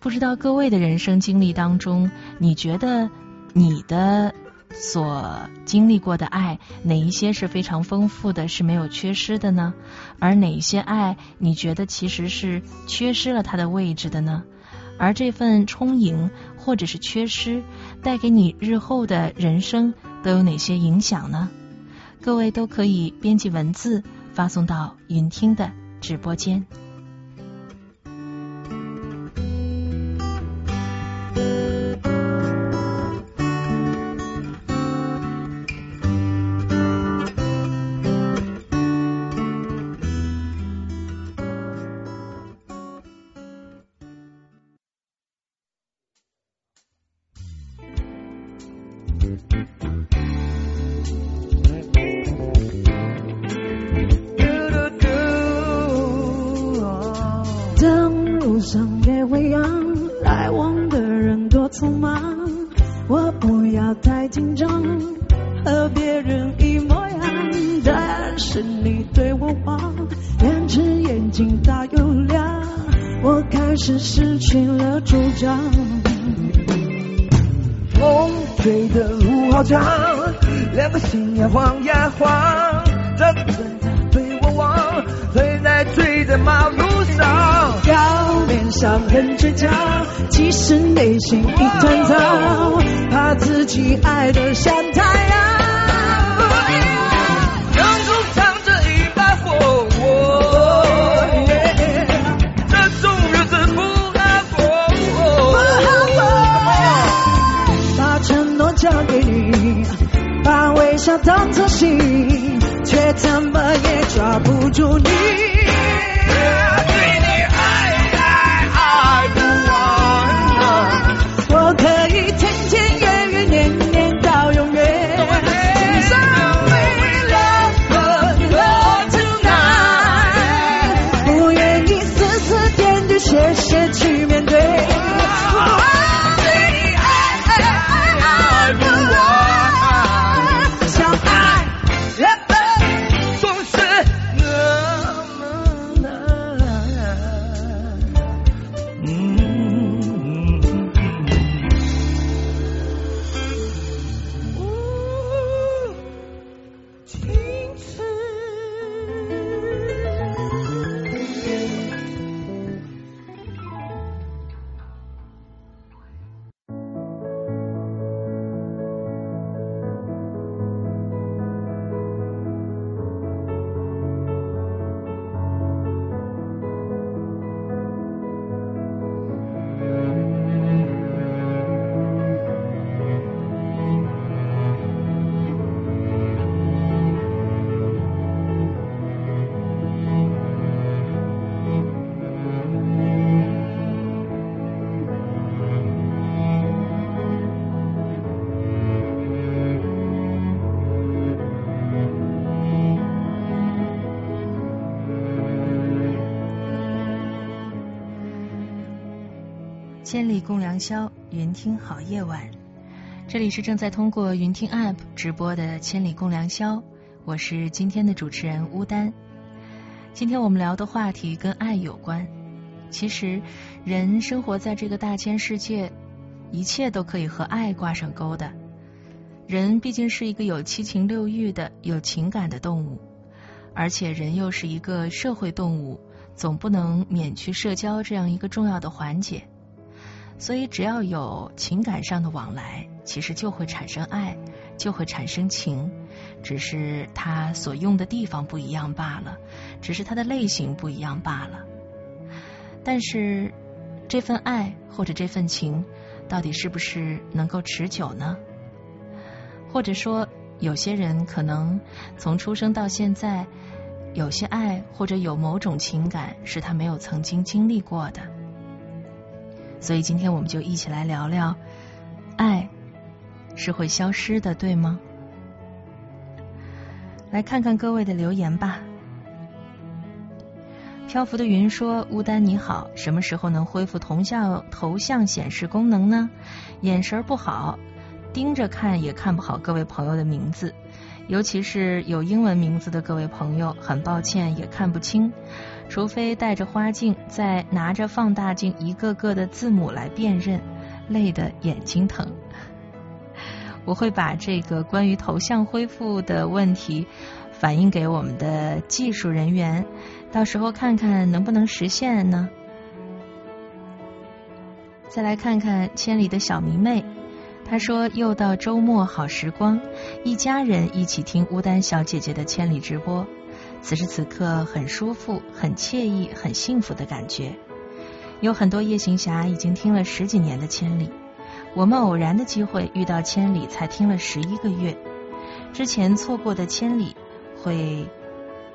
不知道各位的人生经历当中，你觉得你的？所经历过的爱，哪一些是非常丰富的，是没有缺失的呢？而哪一些爱，你觉得其实是缺失了它的位置的呢？而这份充盈或者是缺失，带给你日后的人生都有哪些影响呢？各位都可以编辑文字发送到云听的直播间。和别人一模样。但是你对我望，两只眼睛大又亮，我开始失去了主张。风吹的路好长，两个心呀晃呀晃，这人在对我望，追在追在马路上。表面上很倔强，其实内心一团糟，怕自己爱得像太阳。阳中藏着一把火，这种日子不好过不好过。把承诺交给你，把微笑当作信，却怎么也抓不住你。千里共良宵，云听好夜晚。这里是正在通过云听 App 直播的《千里共良宵》，我是今天的主持人乌丹。今天我们聊的话题跟爱有关。其实，人生活在这个大千世界，一切都可以和爱挂上钩的。人毕竟是一个有七情六欲的、有情感的动物，而且人又是一个社会动物，总不能免去社交这样一个重要的环节。所以，只要有情感上的往来，其实就会产生爱，就会产生情，只是他所用的地方不一样罢了，只是他的类型不一样罢了。但是，这份爱或者这份情，到底是不是能够持久呢？或者说，有些人可能从出生到现在，有些爱或者有某种情感是他没有曾经经历过的。所以今天我们就一起来聊聊，爱是会消失的，对吗？来看看各位的留言吧。漂浮的云说：“乌丹你好，什么时候能恢复头像头像显示功能呢？眼神不好，盯着看也看不好各位朋友的名字，尤其是有英文名字的各位朋友，很抱歉也看不清。”除非带着花镜，再拿着放大镜一个个的字母来辨认，累得眼睛疼。我会把这个关于头像恢复的问题反映给我们的技术人员，到时候看看能不能实现呢？再来看看千里的小迷妹，他说又到周末好时光，一家人一起听乌丹小姐姐的千里直播。此时此刻很舒服、很惬意、很幸福的感觉。有很多夜行侠已经听了十几年的千里，我们偶然的机会遇到千里，才听了十一个月。之前错过的千里，会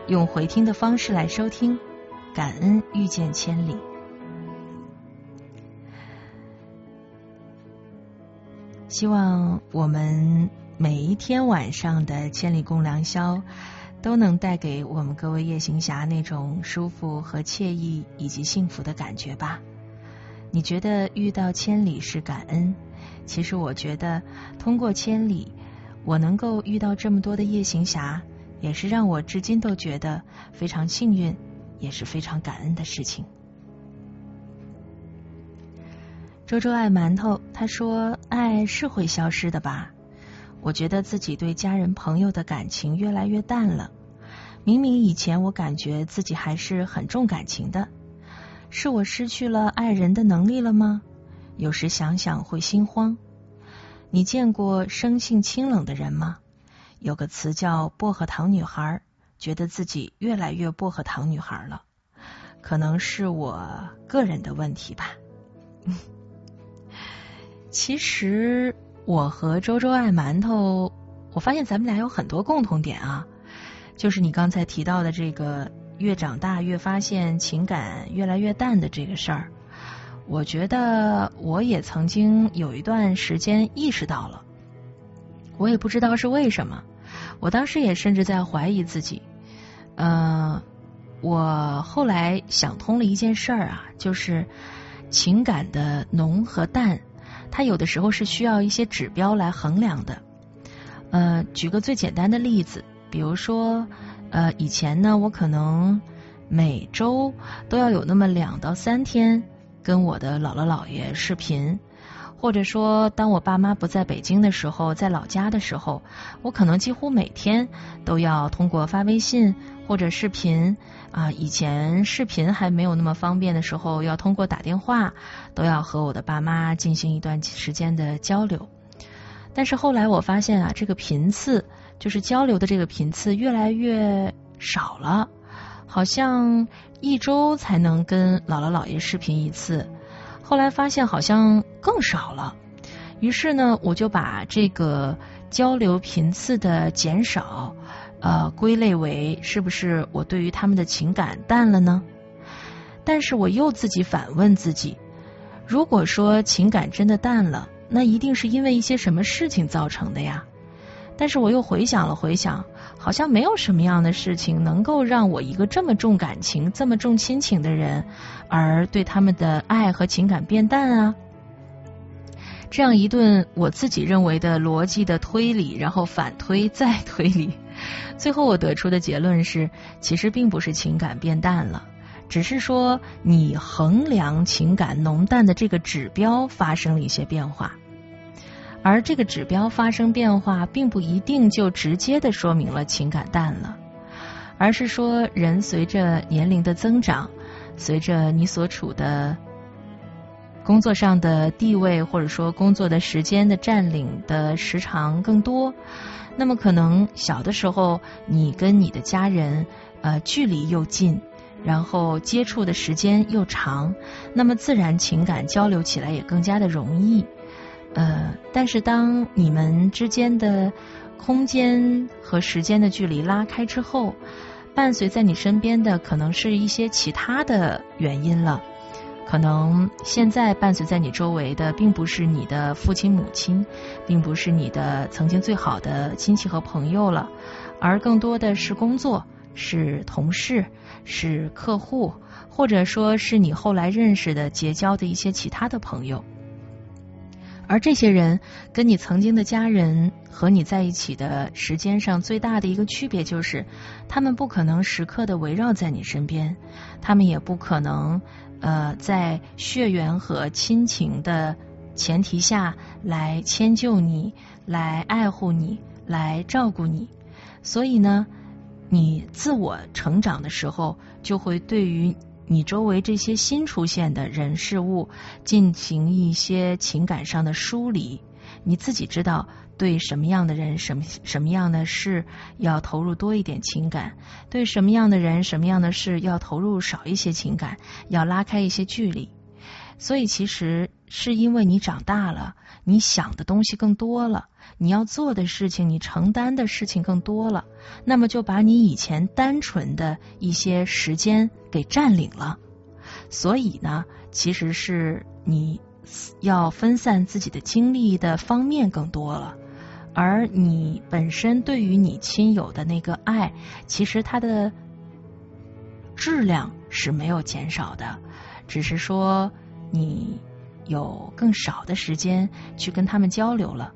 用回听的方式来收听。感恩遇见千里。希望我们每一天晚上的千里共良宵，都能带给我们各位夜行侠那种舒服和惬意以及幸福的感觉吧。你觉得遇到千里是感恩？其实我觉得，通过千里，我能够遇到这么多的夜行侠，也是让我至今都觉得非常幸运，也是非常感恩的事情。周周爱馒头，他说：“爱是会消失的吧？我觉得自己对家人朋友的感情越来越淡了。明明以前我感觉自己还是很重感情的，是我失去了爱人的能力了吗？有时想想会心慌。你见过生性清冷的人吗？有个词叫薄荷糖女孩，觉得自己越来越薄荷糖女孩了，可能是我个人的问题吧。”其实我和周周爱馒头，我发现咱们俩有很多共同点啊，就是你刚才提到的这个越长大越发现情感越来越淡的这个事儿，我觉得我也曾经有一段时间意识到了，我也不知道是为什么，我当时也甚至在怀疑自己，嗯，我后来想通了一件事儿啊，就是情感的浓和淡。它有的时候是需要一些指标来衡量的。呃，举个最简单的例子，比如说，呃，以前呢，我可能每周都要有那么两到三天跟我的姥姥姥爷视频，或者说，当我爸妈不在北京的时候，在老家的时候，我可能几乎每天都要通过发微信或者视频。啊，以前视频还没有那么方便的时候，要通过打电话，都要和我的爸妈进行一段时间的交流。但是后来我发现啊，这个频次，就是交流的这个频次越来越少了，好像一周才能跟姥姥姥爷视频一次。后来发现好像更少了，于是呢，我就把这个交流频次的减少。呃，归类为是不是我对于他们的情感淡了呢？但是我又自己反问自己，如果说情感真的淡了，那一定是因为一些什么事情造成的呀？但是我又回想了回想，好像没有什么样的事情能够让我一个这么重感情、这么重亲情的人，而对他们的爱和情感变淡啊？这样一顿我自己认为的逻辑的推理，然后反推再推理。最后我得出的结论是，其实并不是情感变淡了，只是说你衡量情感浓淡的这个指标发生了一些变化，而这个指标发生变化，并不一定就直接的说明了情感淡了，而是说人随着年龄的增长，随着你所处的工作上的地位，或者说工作的时间的占领的时长更多。那么可能小的时候，你跟你的家人呃距离又近，然后接触的时间又长，那么自然情感交流起来也更加的容易。呃，但是当你们之间的空间和时间的距离拉开之后，伴随在你身边的可能是一些其他的原因了。可能现在伴随在你周围的，并不是你的父亲母亲，并不是你的曾经最好的亲戚和朋友了，而更多的是工作、是同事、是客户，或者说是你后来认识的、结交的一些其他的朋友。而这些人跟你曾经的家人和你在一起的时间上最大的一个区别，就是他们不可能时刻的围绕在你身边，他们也不可能。呃，在血缘和亲情的前提下来迁就你，来爱护你，来照顾你，所以呢，你自我成长的时候，就会对于你周围这些新出现的人事物进行一些情感上的梳理，你自己知道。对什么样的人、什么什么样的事要投入多一点情感，对什么样的人、什么样的事要投入少一些情感，要拉开一些距离。所以，其实是因为你长大了，你想的东西更多了，你要做的事情、你承担的事情更多了，那么就把你以前单纯的一些时间给占领了。所以呢，其实是你。要分散自己的精力的方面更多了，而你本身对于你亲友的那个爱，其实它的质量是没有减少的，只是说你有更少的时间去跟他们交流了。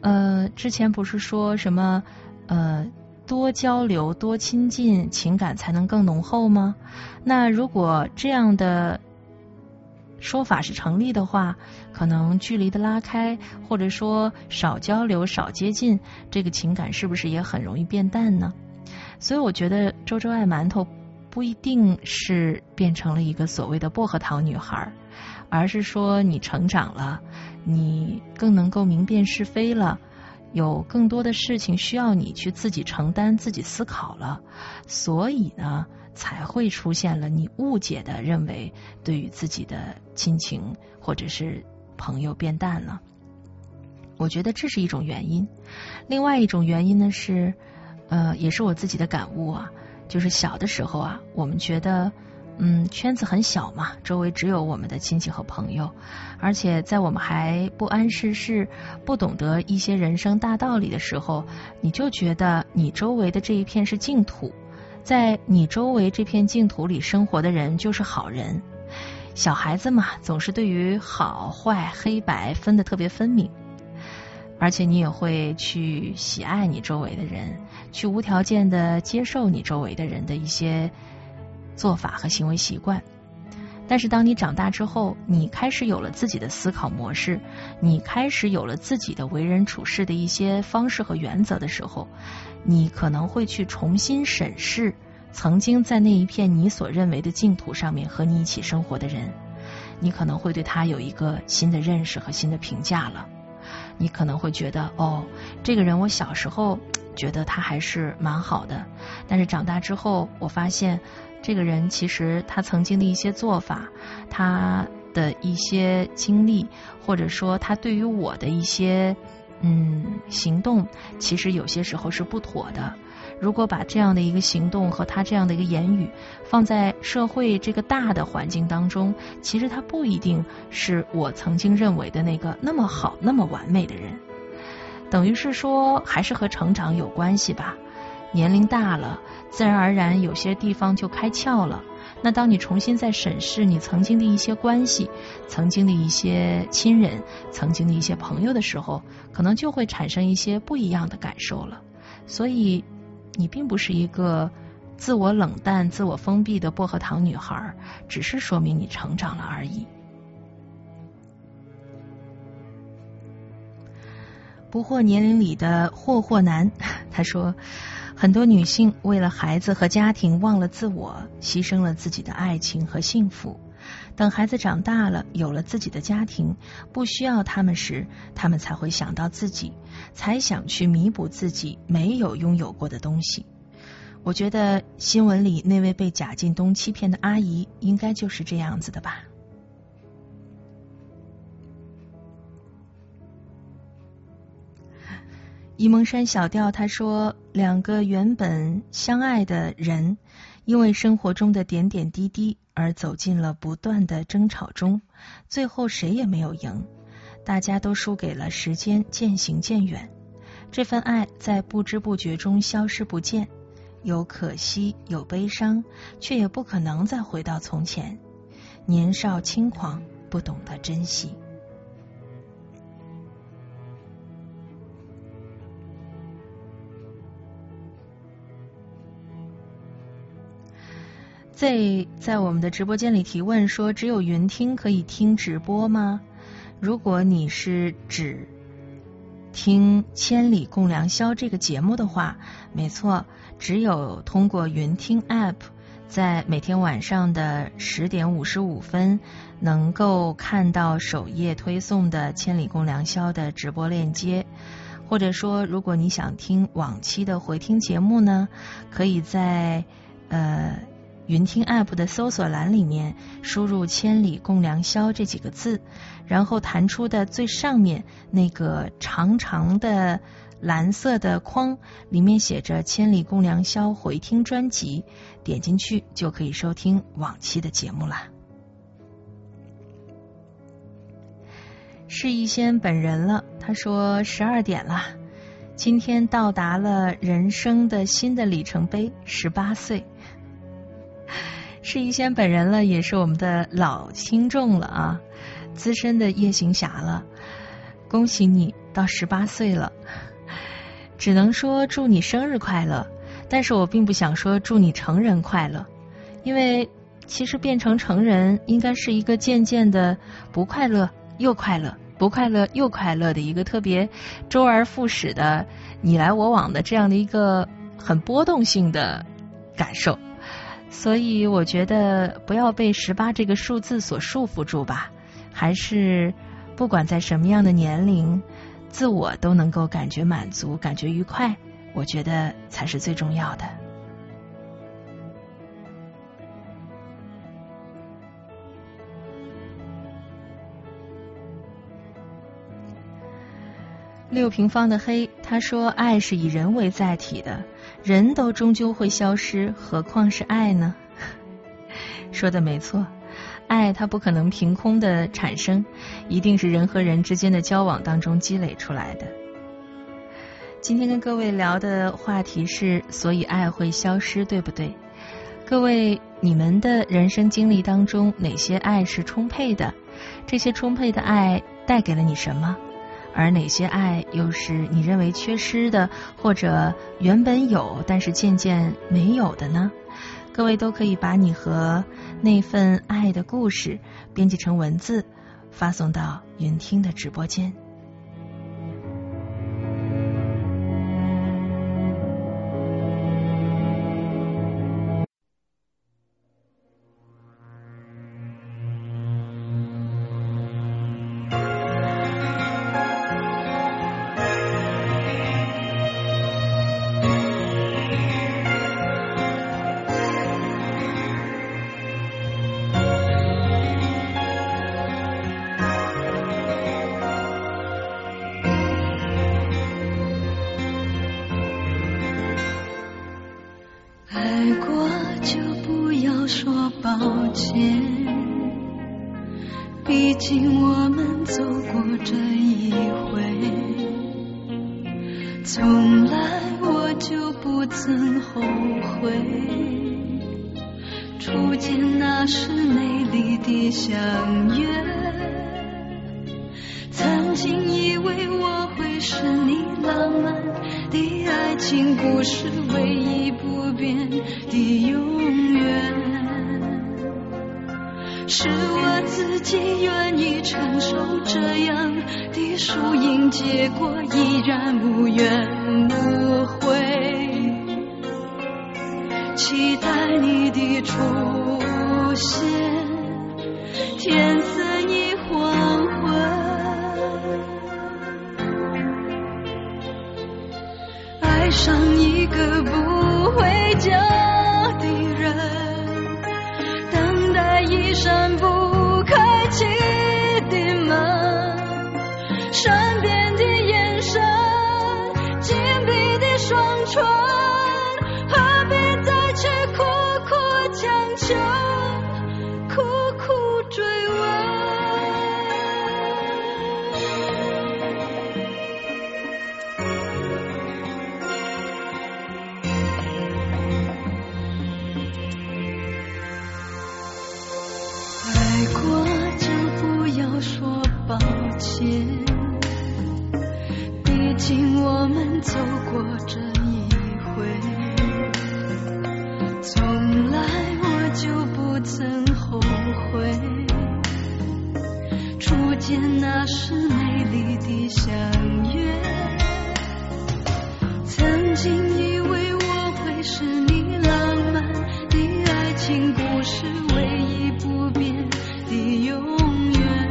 呃，之前不是说什么呃多交流、多亲近，情感才能更浓厚吗？那如果这样的说法是成立的话，可能距离的拉开，或者说少交流、少接近，这个情感是不是也很容易变淡呢？所以我觉得周周爱馒头不一定是变成了一个所谓的薄荷糖女孩，而是说你成长了。你更能够明辨是非了，有更多的事情需要你去自己承担、自己思考了，所以呢，才会出现了你误解的认为对于自己的亲情或者是朋友变淡了。我觉得这是一种原因。另外一种原因呢是，呃，也是我自己的感悟啊，就是小的时候啊，我们觉得。嗯，圈子很小嘛，周围只有我们的亲戚和朋友，而且在我们还不谙世事、不懂得一些人生大道理的时候，你就觉得你周围的这一片是净土，在你周围这片净土里生活的人就是好人。小孩子嘛，总是对于好坏、黑白分得特别分明，而且你也会去喜爱你周围的人，去无条件的接受你周围的人的一些。做法和行为习惯，但是当你长大之后，你开始有了自己的思考模式，你开始有了自己的为人处事的一些方式和原则的时候，你可能会去重新审视曾经在那一片你所认为的净土上面和你一起生活的人，你可能会对他有一个新的认识和新的评价了。你可能会觉得，哦，这个人我小时候觉得他还是蛮好的，但是长大之后，我发现。这个人其实他曾经的一些做法，他的一些经历，或者说他对于我的一些嗯行动，其实有些时候是不妥的。如果把这样的一个行动和他这样的一个言语放在社会这个大的环境当中，其实他不一定是我曾经认为的那个那么好、那么完美的人。等于是说，还是和成长有关系吧。年龄大了，自然而然有些地方就开窍了。那当你重新再审视你曾经的一些关系、曾经的一些亲人、曾经的一些朋友的时候，可能就会产生一些不一样的感受了。所以，你并不是一个自我冷淡、自我封闭的薄荷糖女孩，只是说明你成长了而已。不惑年龄里的霍霍男，他说。很多女性为了孩子和家庭忘了自我，牺牲了自己的爱情和幸福。等孩子长大了，有了自己的家庭，不需要他们时，他们才会想到自己，才想去弥补自己没有拥有过的东西。我觉得新闻里那位被贾进东欺骗的阿姨，应该就是这样子的吧。沂蒙山小调他说：“两个原本相爱的人，因为生活中的点点滴滴而走进了不断的争吵中，最后谁也没有赢，大家都输给了时间渐行渐远。这份爱在不知不觉中消失不见，有可惜，有悲伤，却也不可能再回到从前。年少轻狂，不懂得珍惜。”在在我们的直播间里提问说，只有云听可以听直播吗？如果你是只听《千里共良宵》这个节目的话，没错，只有通过云听 App，在每天晚上的十点五十五分，能够看到首页推送的《千里共良宵》的直播链接。或者说，如果你想听往期的回听节目呢，可以在呃。云听 App 的搜索栏里面输入“千里共良宵”这几个字，然后弹出的最上面那个长长的蓝色的框，里面写着“千里共良宵”回听专辑，点进去就可以收听往期的节目了。是逸仙本人了，他说十二点了，今天到达了人生的新的里程碑，十八岁。是逸仙本人了，也是我们的老听众了啊，资深的夜行侠了，恭喜你到十八岁了，只能说祝你生日快乐，但是我并不想说祝你成人快乐，因为其实变成成人应该是一个渐渐的不快乐又快乐。不快乐又快乐的一个特别周而复始的你来我往的这样的一个很波动性的感受，所以我觉得不要被十八这个数字所束缚住吧，还是不管在什么样的年龄，自我都能够感觉满足、感觉愉快，我觉得才是最重要的。六平方的黑，他说：“爱是以人为载体的，人都终究会消失，何况是爱呢？” 说的没错，爱它不可能凭空的产生，一定是人和人之间的交往当中积累出来的。今天跟各位聊的话题是：所以爱会消失，对不对？各位，你们的人生经历当中，哪些爱是充沛的？这些充沛的爱带给了你什么？而哪些爱又是你认为缺失的，或者原本有但是渐渐没有的呢？各位都可以把你和那份爱的故事编辑成文字，发送到云听的直播间。是美丽的相约曾经以为我会是你浪漫的爱情故事唯一不变的永远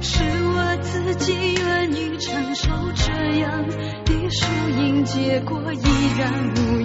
是我自己愿意承受这样的输赢结果依然无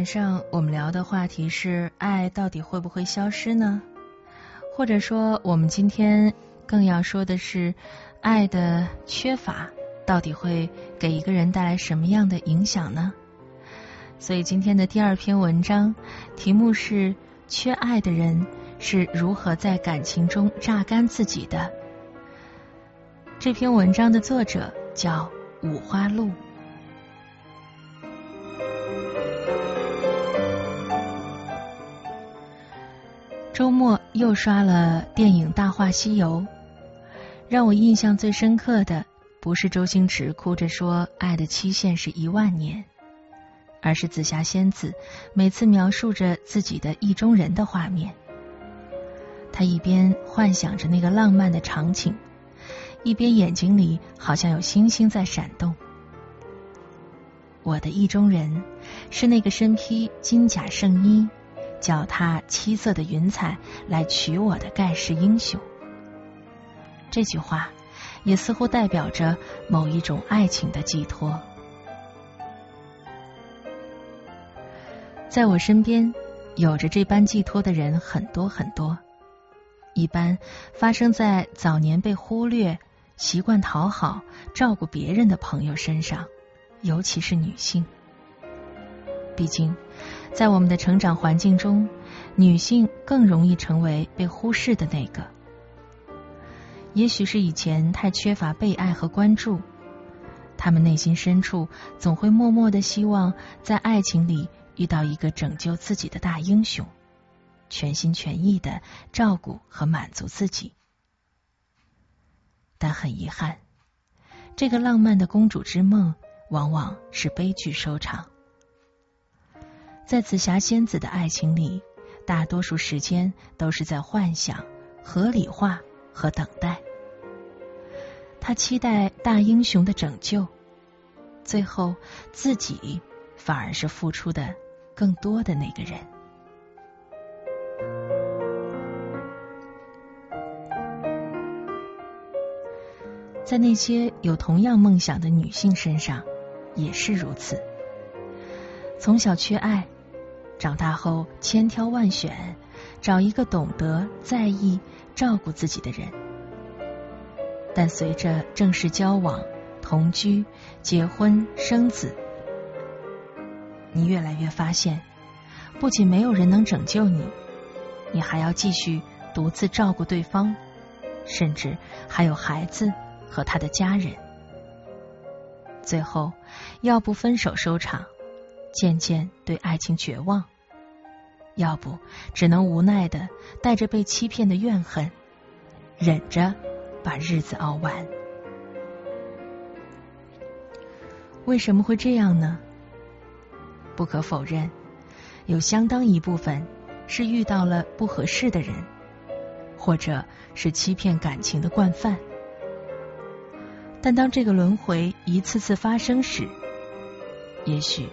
晚上我们聊的话题是爱到底会不会消失呢？或者说，我们今天更要说的是，爱的缺乏到底会给一个人带来什么样的影响呢？所以今天的第二篇文章题目是：缺爱的人是如何在感情中榨干自己的？这篇文章的作者叫五花鹿。周末又刷了电影《大话西游》，让我印象最深刻的不是周星驰哭着说爱的期限是一万年，而是紫霞仙子每次描述着自己的意中人的画面。他一边幻想着那个浪漫的场景，一边眼睛里好像有星星在闪动。我的意中人是那个身披金甲圣衣。脚踏七色的云彩来娶我的盖世英雄，这句话也似乎代表着某一种爱情的寄托。在我身边，有着这般寄托的人很多很多，一般发生在早年被忽略、习惯讨好、照顾别人的朋友身上，尤其是女性。毕竟。在我们的成长环境中，女性更容易成为被忽视的那个。也许是以前太缺乏被爱和关注，她们内心深处总会默默的希望在爱情里遇到一个拯救自己的大英雄，全心全意的照顾和满足自己。但很遗憾，这个浪漫的公主之梦往往是悲剧收场。在紫霞仙子的爱情里，大多数时间都是在幻想、合理化和等待。她期待大英雄的拯救，最后自己反而是付出的更多的那个人。在那些有同样梦想的女性身上，也是如此。从小缺爱。长大后千挑万选，找一个懂得、在意、照顾自己的人。但随着正式交往、同居、结婚、生子，你越来越发现，不仅没有人能拯救你，你还要继续独自照顾对方，甚至还有孩子和他的家人。最后，要不分手收场。渐渐对爱情绝望，要不只能无奈的带着被欺骗的怨恨，忍着把日子熬完。为什么会这样呢？不可否认，有相当一部分是遇到了不合适的人，或者是欺骗感情的惯犯。但当这个轮回一次次发生时，也许。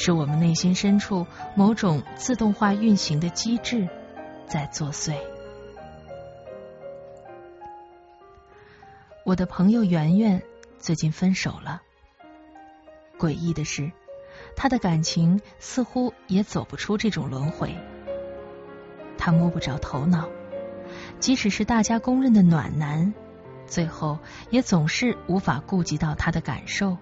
是我们内心深处某种自动化运行的机制在作祟。我的朋友圆圆最近分手了，诡异的是，她的感情似乎也走不出这种轮回。她摸不着头脑，即使是大家公认的暖男，最后也总是无法顾及到他的感受。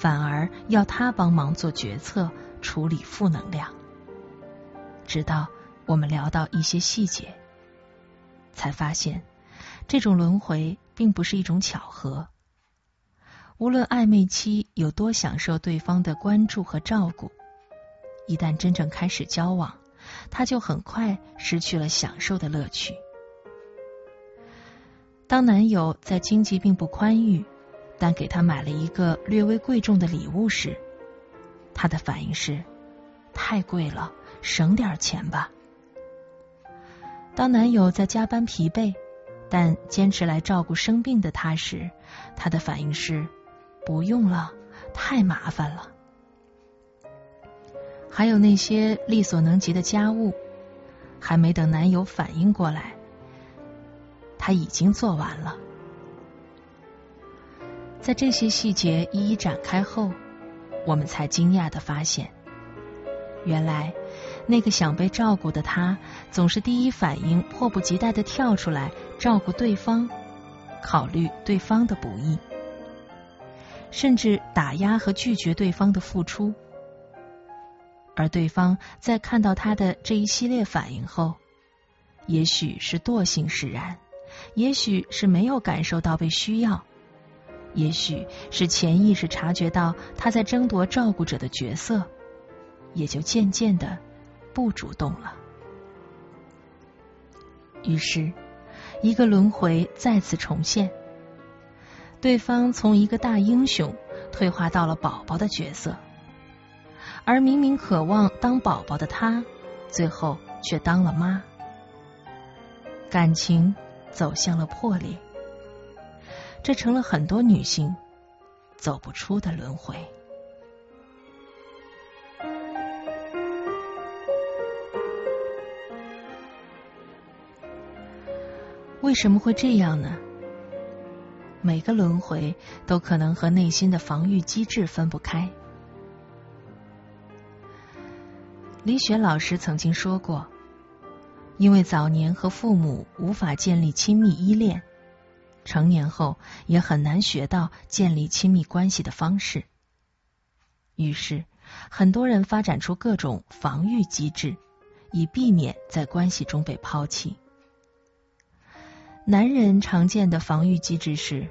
反而要他帮忙做决策，处理负能量。直到我们聊到一些细节，才发现这种轮回并不是一种巧合。无论暧昧期有多享受对方的关注和照顾，一旦真正开始交往，他就很快失去了享受的乐趣。当男友在经济并不宽裕。但给他买了一个略微贵重的礼物时，他的反应是：太贵了，省点钱吧。当男友在加班疲惫，但坚持来照顾生病的他时，他的反应是：不用了，太麻烦了。还有那些力所能及的家务，还没等男友反应过来，他已经做完了。在这些细节一一展开后，我们才惊讶的发现，原来，那个想被照顾的他，总是第一反应迫不及待的跳出来照顾对方，考虑对方的不易，甚至打压和拒绝对方的付出。而对方在看到他的这一系列反应后，也许是惰性使然，也许是没有感受到被需要，也许是潜意识察觉到他在争夺照顾者的角色。也就渐渐的不主动了。于是，一个轮回再次重现，对方从一个大英雄退化到了宝宝的角色，而明明渴望当宝宝的他，最后却当了妈，感情走向了破裂，这成了很多女性走不出的轮回。为什么会这样呢？每个轮回都可能和内心的防御机制分不开。李雪老师曾经说过，因为早年和父母无法建立亲密依恋，成年后也很难学到建立亲密关系的方式，于是很多人发展出各种防御机制，以避免在关系中被抛弃。男人常见的防御机制是：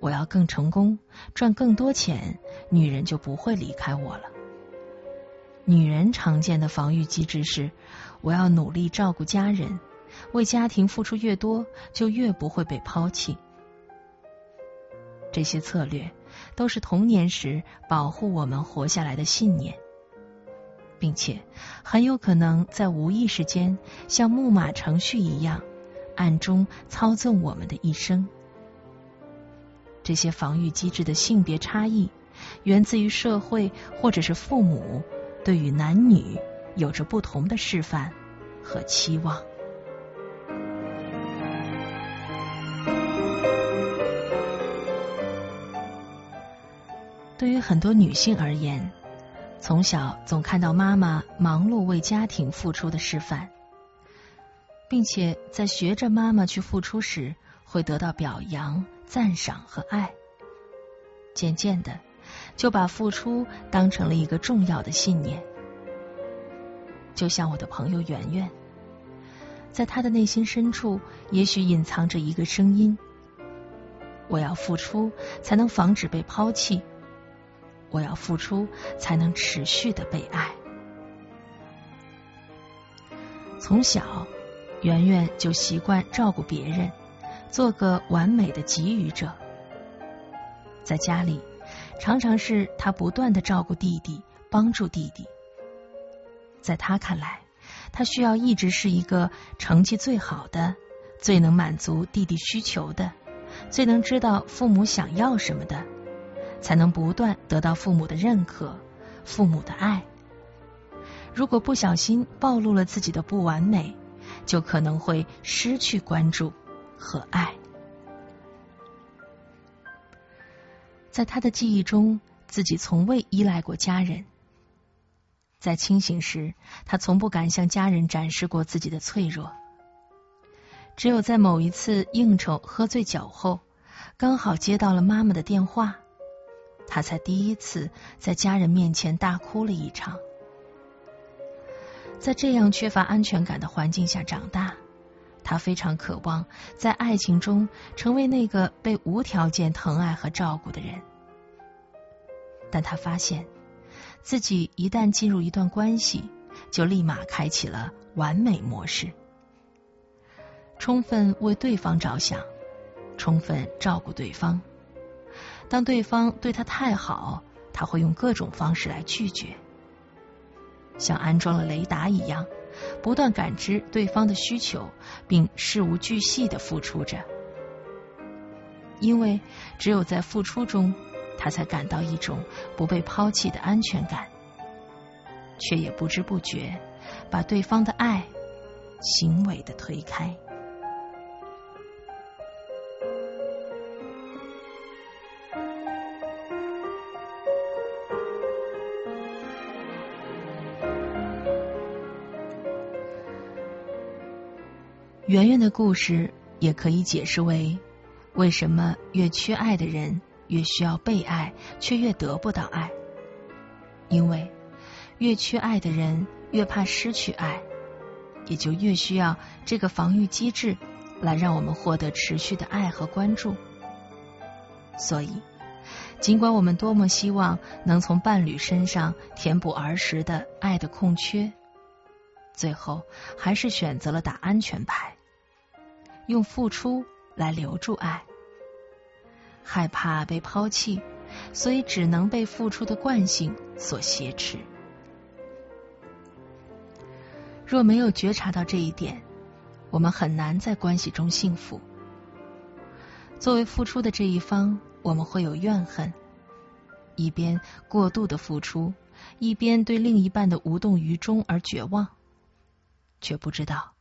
我要更成功，赚更多钱，女人就不会离开我了。女人常见的防御机制是：我要努力照顾家人，为家庭付出越多，就越不会被抛弃。这些策略都是童年时保护我们活下来的信念，并且很有可能在无意识间像木马程序一样。暗中操纵我们的一生。这些防御机制的性别差异，源自于社会或者是父母对于男女有着不同的示范和期望。对于很多女性而言，从小总看到妈妈忙碌为家庭付出的示范。并且在学着妈妈去付出时，会得到表扬、赞赏和爱。渐渐的，就把付出当成了一个重要的信念。就像我的朋友圆圆，在她的内心深处，也许隐藏着一个声音：我要付出，才能防止被抛弃；我要付出，才能持续的被爱。从小。圆圆就习惯照顾别人，做个完美的给予者。在家里，常常是他不断的照顾弟弟，帮助弟弟。在他看来，他需要一直是一个成绩最好的、最能满足弟弟需求的、最能知道父母想要什么的，才能不断得到父母的认可、父母的爱。如果不小心暴露了自己的不完美，就可能会失去关注和爱。在他的记忆中，自己从未依赖过家人。在清醒时，他从不敢向家人展示过自己的脆弱。只有在某一次应酬喝醉酒后，刚好接到了妈妈的电话，他才第一次在家人面前大哭了一场。在这样缺乏安全感的环境下长大，他非常渴望在爱情中成为那个被无条件疼爱和照顾的人。但他发现自己一旦进入一段关系，就立马开启了完美模式，充分为对方着想，充分照顾对方。当对方对他太好，他会用各种方式来拒绝。像安装了雷达一样，不断感知对方的需求，并事无巨细的付出着。因为只有在付出中，他才感到一种不被抛弃的安全感，却也不知不觉把对方的爱行为的推开。圆圆的故事也可以解释为：为什么越缺爱的人越需要被爱，却越得不到爱？因为越缺爱的人越怕失去爱，也就越需要这个防御机制来让我们获得持续的爱和关注。所以，尽管我们多么希望能从伴侣身上填补儿时的爱的空缺，最后还是选择了打安全牌，用付出来留住爱。害怕被抛弃，所以只能被付出的惯性所挟持。若没有觉察到这一点，我们很难在关系中幸福。作为付出的这一方，我们会有怨恨，一边过度的付出，一边对另一半的无动于衷而绝望，却不知道，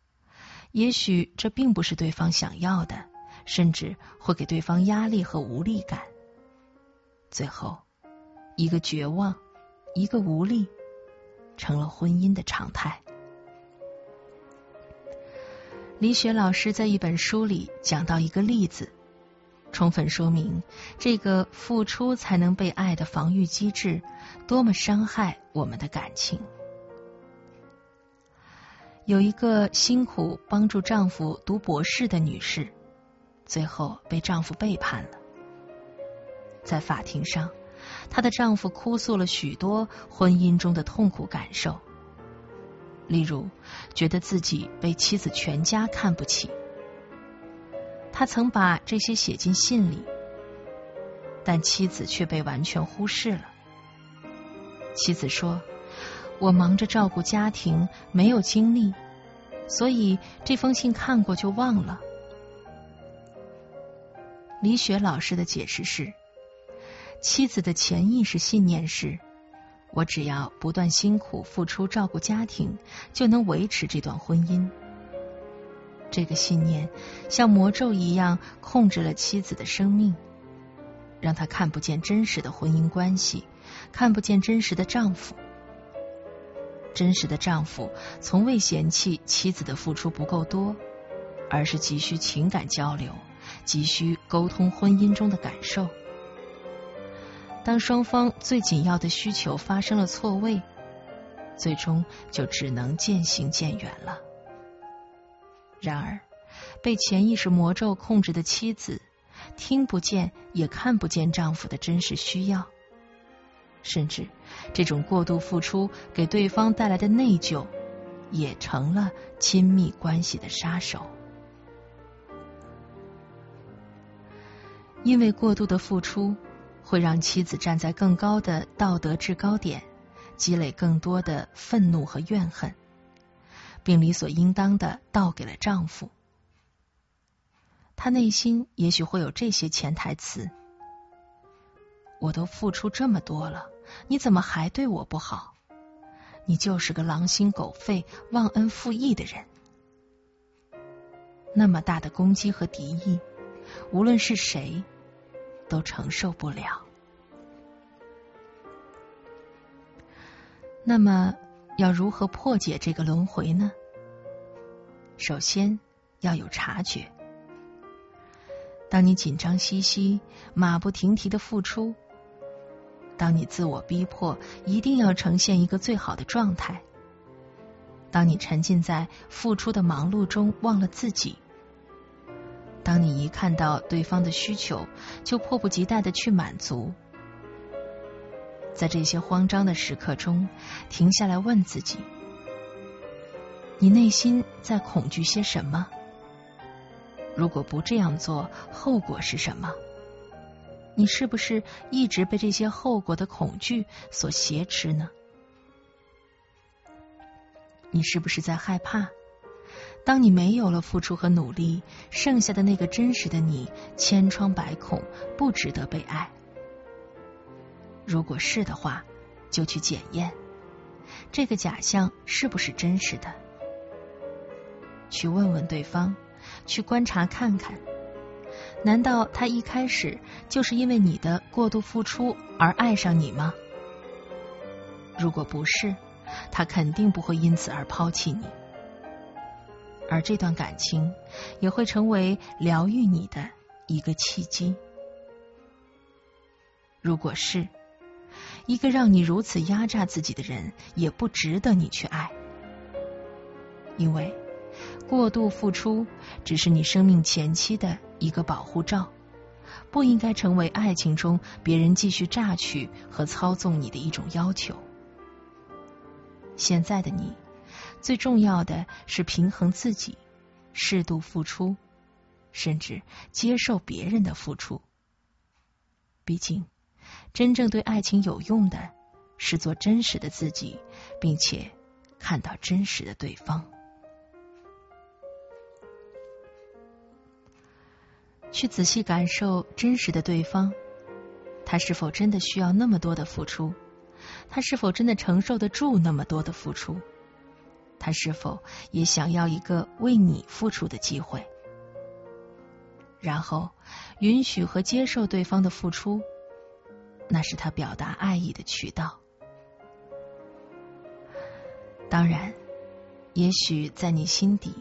也许这并不是对方想要的，甚至会给对方压力和无力感。最后，一个绝望，一个无力，成了婚姻的常态。李雪老师在一本书里讲到一个例子。充分说明这个付出才能被爱的防御机制多么伤害我们的感情。有一个辛苦帮助丈夫读博士的女士，最后被丈夫背叛了。在法庭上，她的丈夫哭诉了许多婚姻中的痛苦感受，例如觉得自己被妻子全家看不起。他曾把这些写进信里，但妻子却被完全忽视了。妻子说：“我忙着照顾家庭，没有精力，所以这封信看过就忘了。”李雪老师的解释是：妻子的潜意识信念是：我只要不断辛苦付出照顾家庭，就能维持这段婚姻。这个信念像魔咒一样控制了妻子的生命，让她看不见真实的婚姻关系，看不见真实的丈夫。真实的丈夫从未嫌弃妻子的付出不够多，而是急需情感交流，急需沟通婚姻中的感受。当双方最紧要的需求发生了错位，最终就只能渐行渐远了。然而，被潜意识魔咒控制的妻子，听不见也看不见丈夫的真实需要，甚至这种过度付出给对方带来的内疚，也成了亲密关系的杀手。因为过度的付出，会让妻子站在更高的道德制高点，积累更多的愤怒和怨恨。并理所应当的倒给了丈夫。她内心也许会有这些潜台词：“我都付出这么多了，你怎么还对我不好？你就是个狼心狗肺、忘恩负义的人。”那么大的攻击和敌意，无论是谁都承受不了。那么。要如何破解这个轮回呢？首先要有察觉。当你紧张兮兮、马不停蹄的付出，当你自我逼迫一定要呈现一个最好的状态，当你沉浸在付出的忙碌中忘了自己，当你一看到对方的需求就迫不及待的去满足。在这些慌张的时刻中，停下来问自己：你内心在恐惧些什么？如果不这样做，后果是什么？你是不是一直被这些后果的恐惧所挟持呢？你是不是在害怕？当你没有了付出和努力，剩下的那个真实的你，千疮百孔，不值得被爱？如果是的话，就去检验这个假象是不是真实的。去问问对方，去观察看看，难道他一开始就是因为你的过度付出而爱上你吗？如果不是，他肯定不会因此而抛弃你。而这段感情也会成为疗愈你的一个契机。如果是一个让你如此压榨自己的人，也不值得你去爱，因为过度付出只是你生命前期的一个保护罩，不应该成为爱情中别人继续榨取和操纵你的一种要求。现在的你，最重要的是平衡自己，适度付出，甚至接受别人的付出。毕竟。真正对爱情有用的，是做真实的自己，并且看到真实的对方。去仔细感受真实的对方，他是否真的需要那么多的付出？他是否真的承受得住那么多的付出？他是否也想要一个为你付出的机会？然后允许和接受对方的付出。那是他表达爱意的渠道。当然，也许在你心底，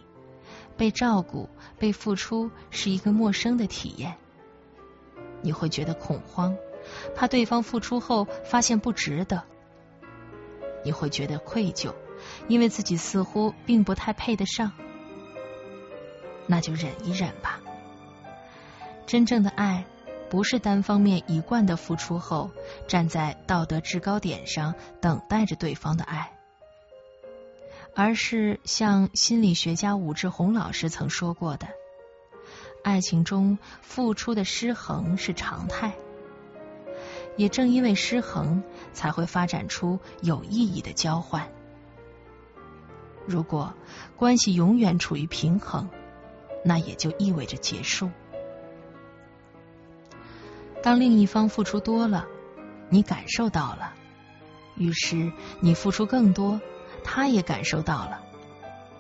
被照顾、被付出是一个陌生的体验。你会觉得恐慌，怕对方付出后发现不值得；你会觉得愧疚，因为自己似乎并不太配得上。那就忍一忍吧。真正的爱。不是单方面一贯的付出后，站在道德制高点上等待着对方的爱，而是像心理学家武志红老师曾说过的，爱情中付出的失衡是常态，也正因为失衡，才会发展出有意义的交换。如果关系永远处于平衡，那也就意味着结束。当另一方付出多了，你感受到了，于是你付出更多，他也感受到了，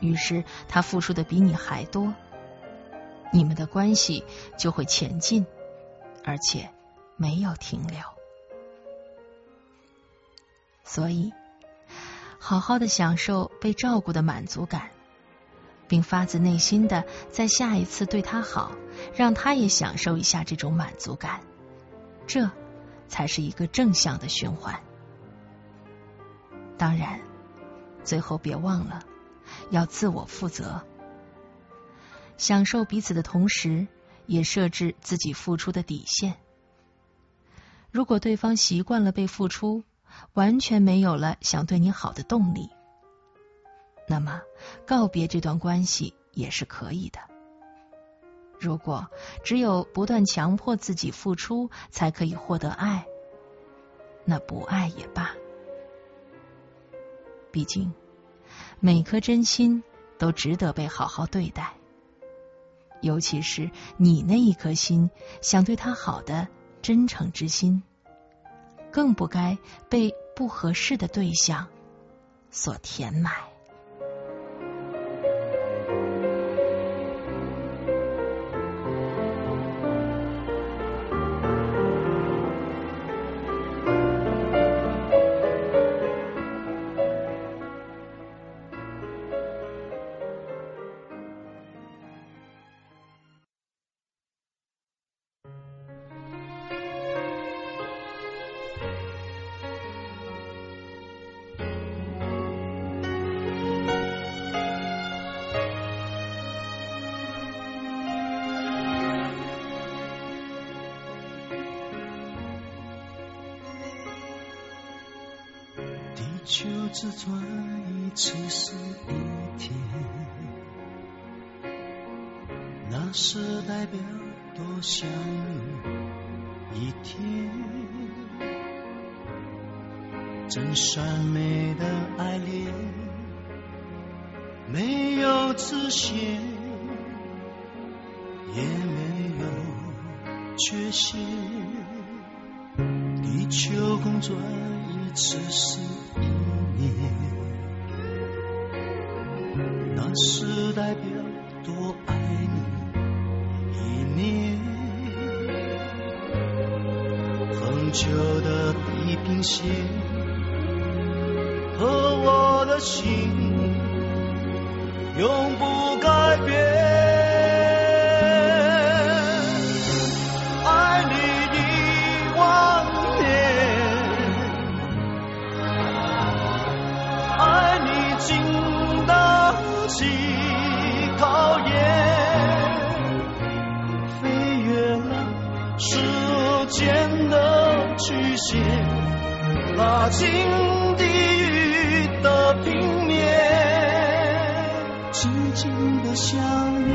于是他付出的比你还多，你们的关系就会前进，而且没有停留。所以，好好的享受被照顾的满足感，并发自内心的在下一次对他好，让他也享受一下这种满足感。这才是一个正向的循环。当然，最后别忘了要自我负责，享受彼此的同时，也设置自己付出的底线。如果对方习惯了被付出，完全没有了想对你好的动力，那么告别这段关系也是可以的。如果只有不断强迫自己付出才可以获得爱，那不爱也罢。毕竟，每颗真心都值得被好好对待，尤其是你那一颗心想对他好的真诚之心，更不该被不合适的对象所填满。只转一次是一天，那是代表多想你一天。真善美的爱恋，没有直线，也没有缺陷。地球公转一次是一你。那是代表多爱你一年，恒久的地平线和我的心永不改变。拉近地狱的平面，静静的想念。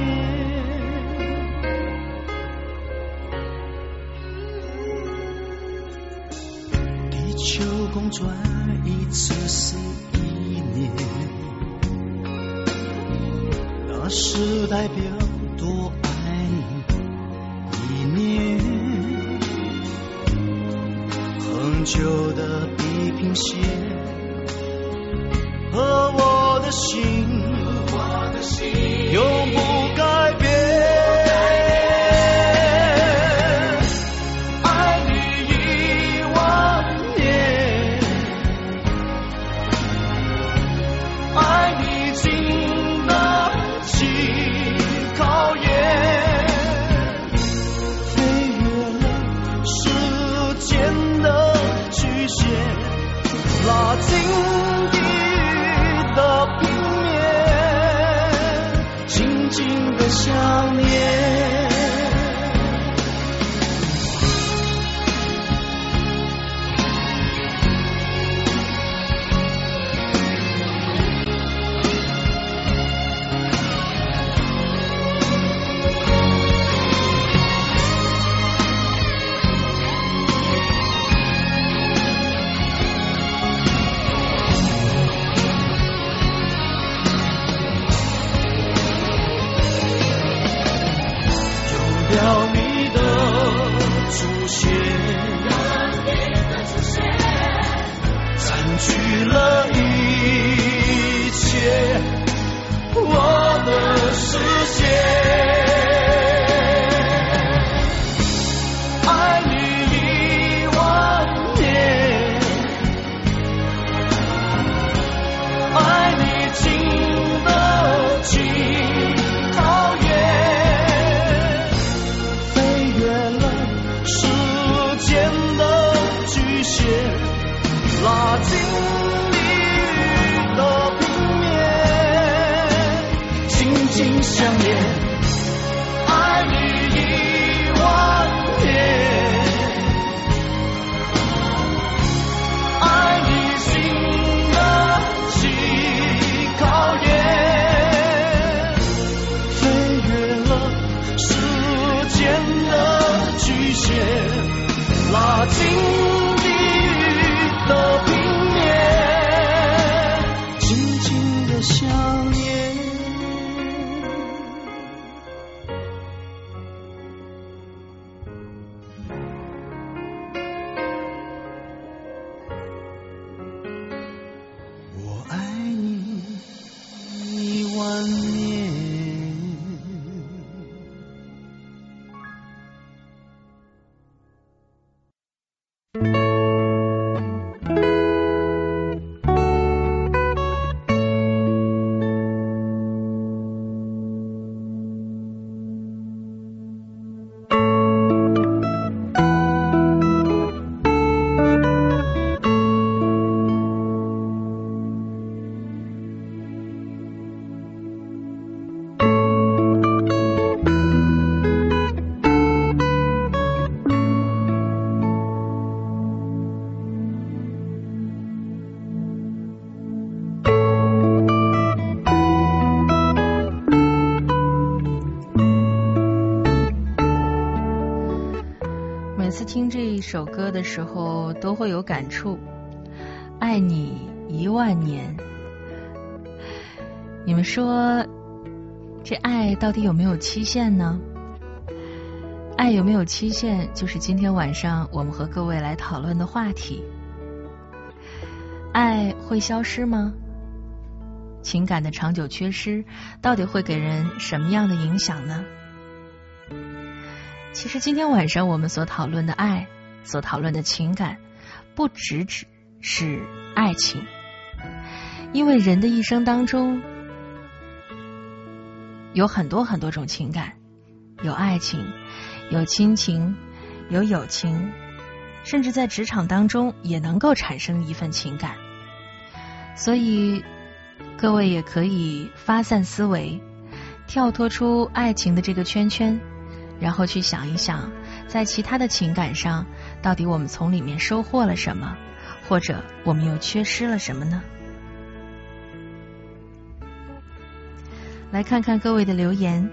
地球公转一次是一年，那是代表首歌的时候，都会有感触。爱你一万年，你们说这爱到底有没有期限呢？爱有没有期限，就是今天晚上我们和各位来讨论的话题。爱会消失吗？情感的长久缺失，到底会给人什么样的影响呢？其实今天晚上我们所讨论的爱，所讨论的情感，不只只是爱情，因为人的一生当中，有很多很多种情感，有爱情，有亲情，有友情，甚至在职场当中也能够产生一份情感。所以，各位也可以发散思维，跳脱出爱情的这个圈圈，然后去想一想，在其他的情感上，到底我们从里面收获了什么，或者我们又缺失了什么呢？来看看各位的留言。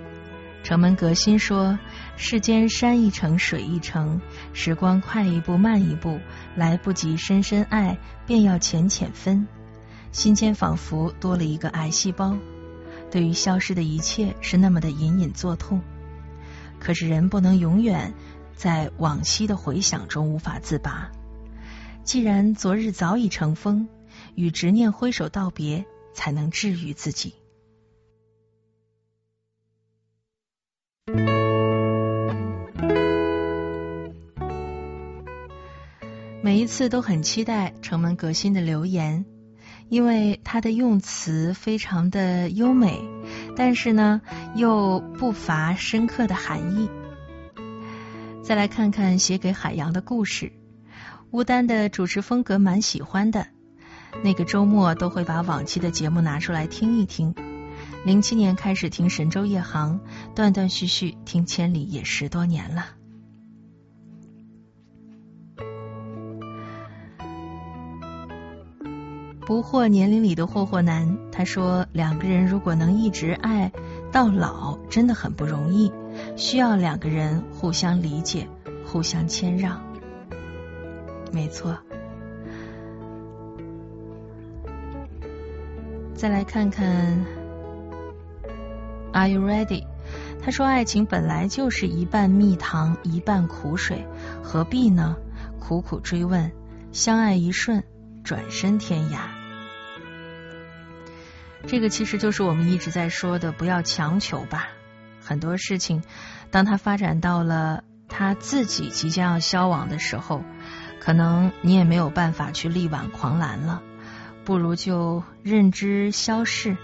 城门革新说：“世间山一程，水一程，时光快一步，慢一步，来不及深深爱，便要浅浅分。心间仿佛多了一个癌细胞，对于消失的一切是那么的隐隐作痛。可是人不能永远在往昔的回想中无法自拔。既然昨日早已成风，与执念挥手道别，才能治愈自己。”每一次都很期待城门革新的留言，因为他的用词非常的优美，但是呢又不乏深刻的含义。再来看看写给海洋的故事，乌丹的主持风格蛮喜欢的，那个周末都会把往期的节目拿出来听一听。零七年开始听神州夜航，断断续续听千里也十多年了。不惑年龄里的霍霍男，他说两个人如果能一直爱到老，真的很不容易，需要两个人互相理解、互相谦让。没错。再来看看。Are you ready？他说：“爱情本来就是一半蜜糖，一半苦水，何必呢？苦苦追问，相爱一瞬，转身天涯。这个其实就是我们一直在说的，不要强求吧。很多事情，当他发展到了他自己即将要消亡的时候，可能你也没有办法去力挽狂澜了。不如就认知消逝。”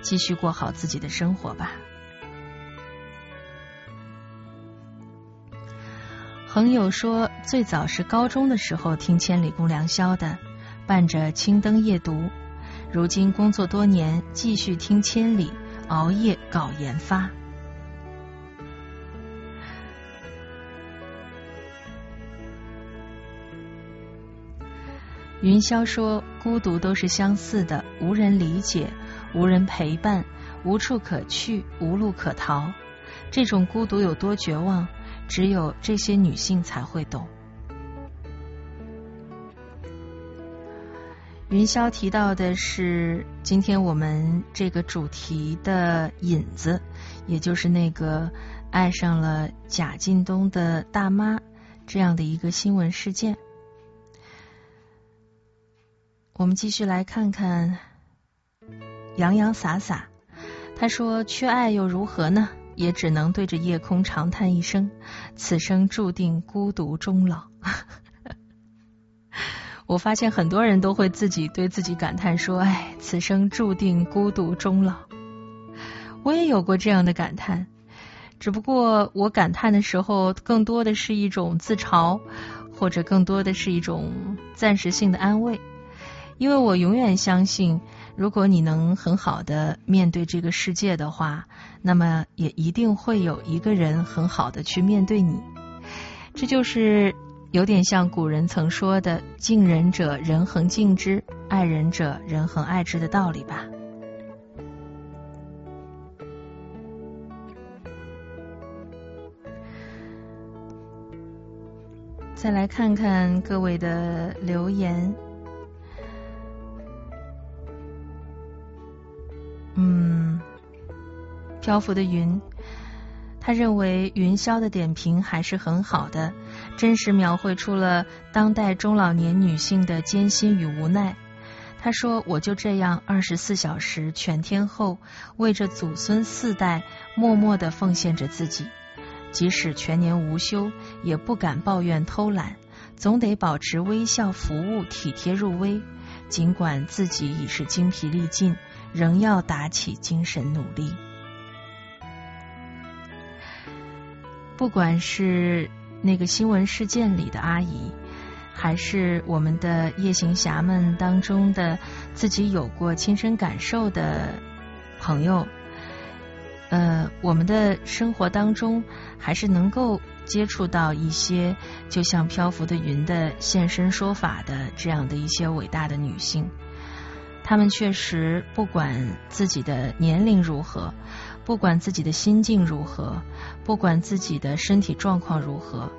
继续过好自己的生活吧。朋友说，最早是高中的时候听《千里共良宵》的，伴着青灯夜读。如今工作多年，继续听《千里》，熬夜搞研发。云霄说：“孤独都是相似的，无人理解。”无人陪伴，无处可去，无路可逃，这种孤独有多绝望，只有这些女性才会懂。云霄提到的是今天我们这个主题的引子，也就是那个爱上了贾进东的大妈这样的一个新闻事件。我们继续来看看。洋洋洒洒，他说：“缺爱又如何呢？也只能对着夜空长叹一声，此生注定孤独终老。”我发现很多人都会自己对自己感叹说：“哎，此生注定孤独终老。”我也有过这样的感叹，只不过我感叹的时候，更多的是一种自嘲，或者更多的是一种暂时性的安慰，因为我永远相信。如果你能很好的面对这个世界的话，那么也一定会有一个人很好的去面对你。这就是有点像古人曾说的“敬人者人恒敬之，爱人者人恒爱之”的道理吧。再来看看各位的留言。嗯，漂浮的云，他认为云霄的点评还是很好的，真实描绘出了当代中老年女性的艰辛与无奈。他说：“我就这样二十四小时全天候为着祖孙四代默默的奉献着自己，即使全年无休，也不敢抱怨偷懒，总得保持微笑服务，体贴入微。尽管自己已是精疲力尽。”仍要打起精神努力。不管是那个新闻事件里的阿姨，还是我们的夜行侠们当中的自己有过亲身感受的朋友，呃，我们的生活当中还是能够接触到一些就像漂浮的云的现身说法的这样的一些伟大的女性。他们确实不管自己的年龄如何。不管自己的心境如何，不管自己的身体状况如何，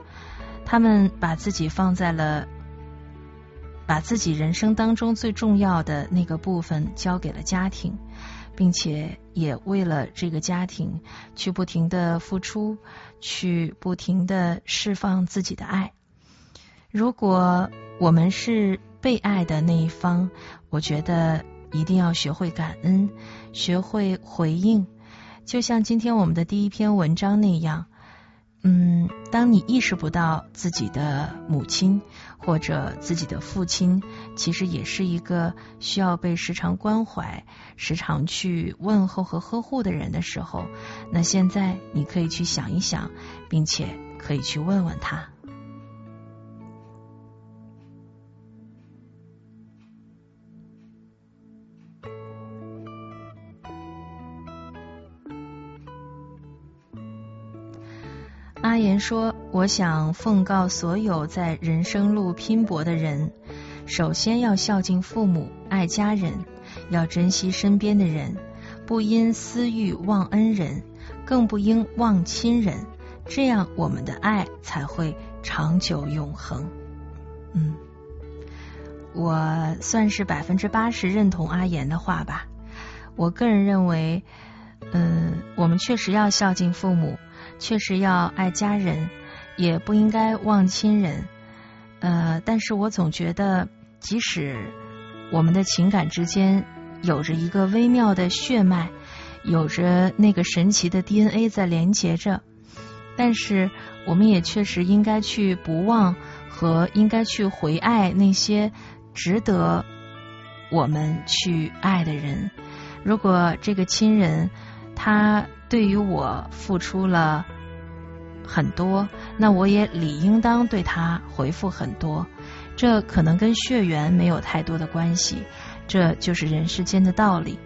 他们把自己放在了，把自己人生当中最重要的那个部分交给了家庭，并且也为了这个家庭去不停的付出，去不停的释放自己的爱。如果我们是被爱的那一方，我觉得一定要学会感恩，学会回应。就像今天我们的第一篇文章那样，嗯，当你意识不到自己的母亲或者自己的父亲，其实也是一个需要被时常关怀、时常去问候和呵护的人的时候，那现在你可以去想一想，并且可以去问问他。阿言说：“我想奉告所有在人生路拼搏的人，首先要孝敬父母，爱家人，要珍惜身边的人，不因私欲忘恩人，更不应忘亲人。这样，我们的爱才会长久永恒。”嗯，我算是百分之八十认同阿言的话吧。我个人认为，嗯，我们确实要孝敬父母。确实要爱家人，也不应该忘亲人。呃，但是我总觉得，即使我们的情感之间有着一个微妙的血脉，有着那个神奇的 DNA 在连接着，但是我们也确实应该去不忘和应该去回爱那些值得我们去爱的人。如果这个亲人他。对于我付出了很多，那我也理应当对他回复很多。这可能跟血缘没有太多的关系，这就是人世间的道理。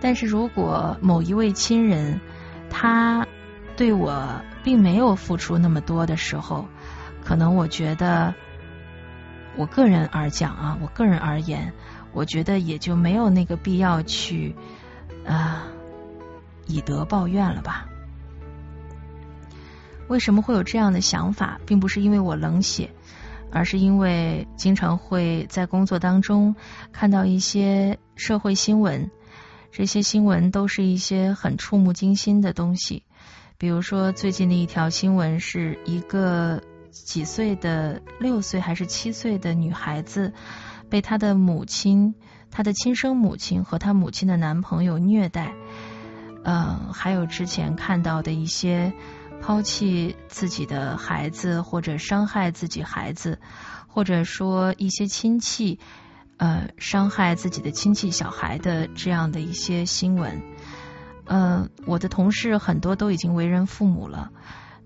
但是如果某一位亲人他对我并没有付出那么多的时候，可能我觉得，我个人而讲啊，我个人而言，我觉得也就没有那个必要去啊。以德报怨了吧？为什么会有这样的想法？并不是因为我冷血，而是因为经常会在工作当中看到一些社会新闻，这些新闻都是一些很触目惊心的东西。比如说最近的一条新闻，是一个几岁的六岁还是七岁的女孩子，被她的母亲、她的亲生母亲和她母亲的男朋友虐待。嗯，还有之前看到的一些抛弃自己的孩子，或者伤害自己孩子，或者说一些亲戚呃伤害自己的亲戚小孩的这样的一些新闻。嗯，我的同事很多都已经为人父母了，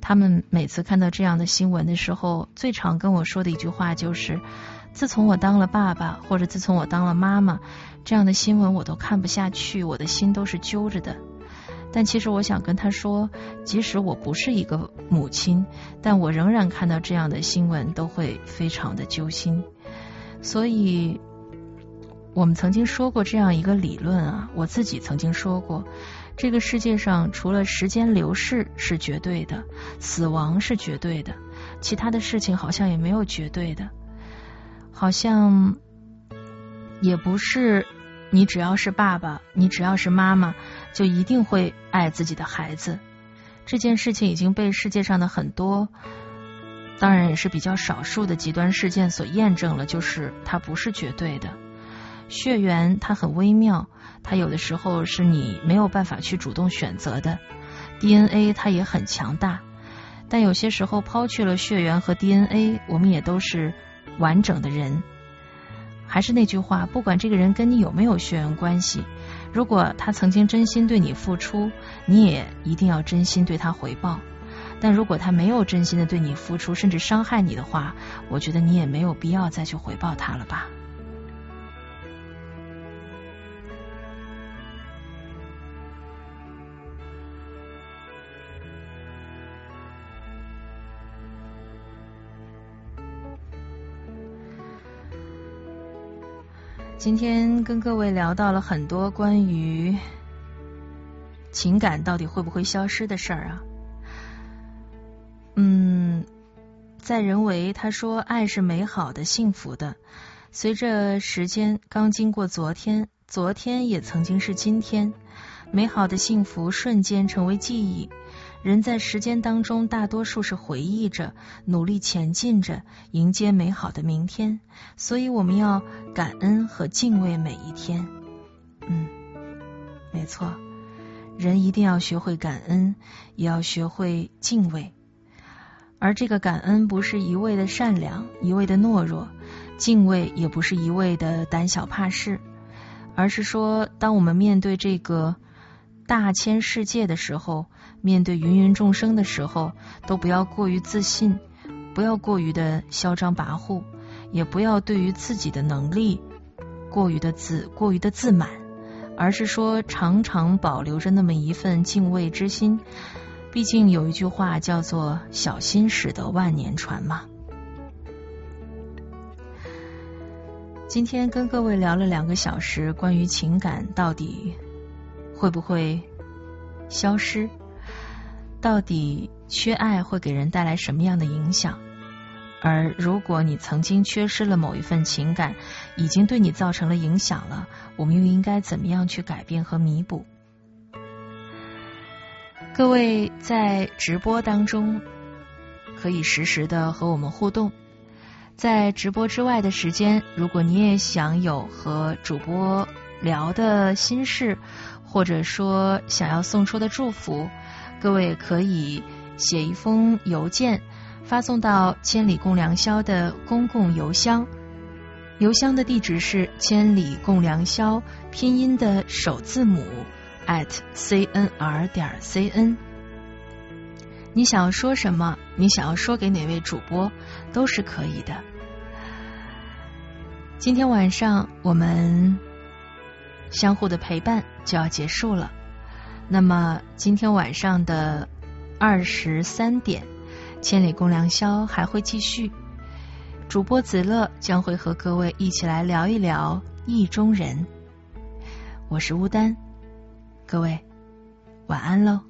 他们每次看到这样的新闻的时候，最常跟我说的一句话就是：自从我当了爸爸，或者自从我当了妈妈，这样的新闻我都看不下去，我的心都是揪着的。但其实我想跟他说，即使我不是一个母亲，但我仍然看到这样的新闻都会非常的揪心。所以，我们曾经说过这样一个理论啊，我自己曾经说过，这个世界上除了时间流逝是绝对的，死亡是绝对的，其他的事情好像也没有绝对的，好像也不是。你只要是爸爸，你只要是妈妈，就一定会爱自己的孩子。这件事情已经被世界上的很多，当然也是比较少数的极端事件所验证了，就是它不是绝对的。血缘它很微妙，它有的时候是你没有办法去主动选择的。DNA 它也很强大，但有些时候抛去了血缘和 DNA，我们也都是完整的人。还是那句话，不管这个人跟你有没有血缘关系，如果他曾经真心对你付出，你也一定要真心对他回报。但如果他没有真心的对你付出，甚至伤害你的话，我觉得你也没有必要再去回报他了吧。今天跟各位聊到了很多关于情感到底会不会消失的事儿啊。嗯，在人为他说爱是美好的、幸福的，随着时间刚经过昨天，昨天也曾经是今天，美好的幸福瞬间成为记忆。人在时间当中，大多数是回忆着，努力前进着，迎接美好的明天。所以我们要感恩和敬畏每一天。嗯，没错，人一定要学会感恩，也要学会敬畏。而这个感恩不是一味的善良，一味的懦弱；敬畏也不是一味的胆小怕事，而是说，当我们面对这个大千世界的时候。面对芸芸众生的时候，都不要过于自信，不要过于的嚣张跋扈，也不要对于自己的能力过于的自过于的自满，而是说常常保留着那么一份敬畏之心。毕竟有一句话叫做“小心驶得万年船”嘛。今天跟各位聊了两个小时，关于情感到底会不会消失？到底缺爱会给人带来什么样的影响？而如果你曾经缺失了某一份情感，已经对你造成了影响了，我们又应该怎么样去改变和弥补？各位在直播当中可以实时的和我们互动，在直播之外的时间，如果你也想有和主播聊的心事，或者说想要送出的祝福。各位可以写一封邮件，发送到千里共良宵的公共邮箱，邮箱的地址是千里共良宵拼音的首字母 at cnr 点 cn。你想要说什么？你想要说给哪位主播都是可以的。今天晚上我们相互的陪伴就要结束了。那么今天晚上的二十三点，千里共良宵还会继续。主播子乐将会和各位一起来聊一聊意中人。我是乌丹，各位晚安喽。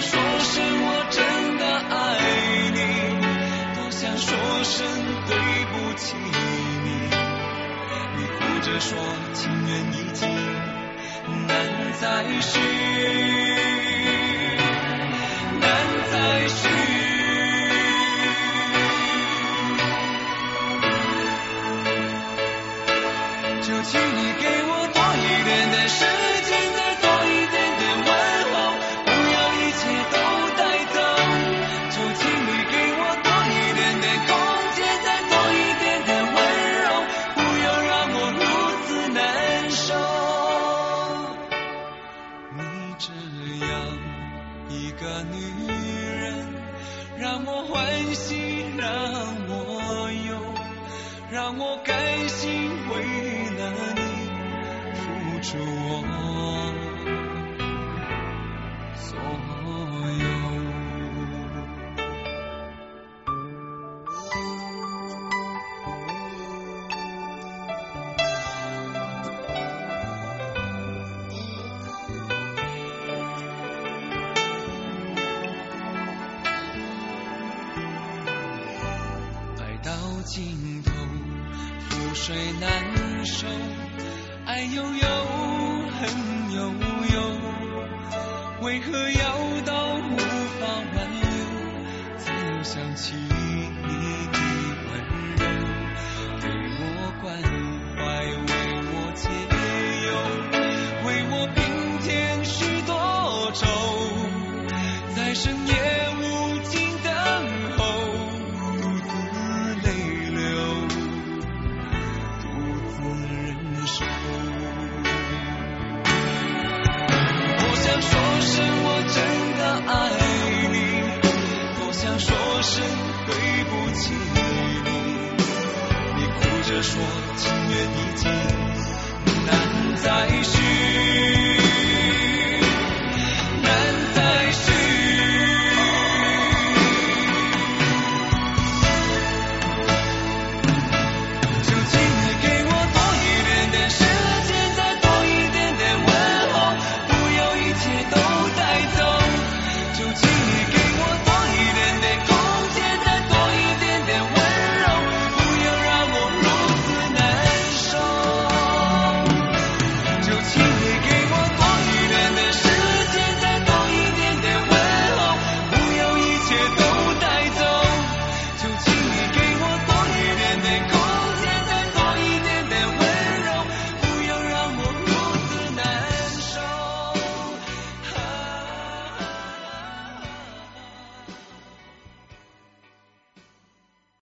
说声我真的爱你。多想说声对不起你，你哭着说情缘已尽，难再续，难再续。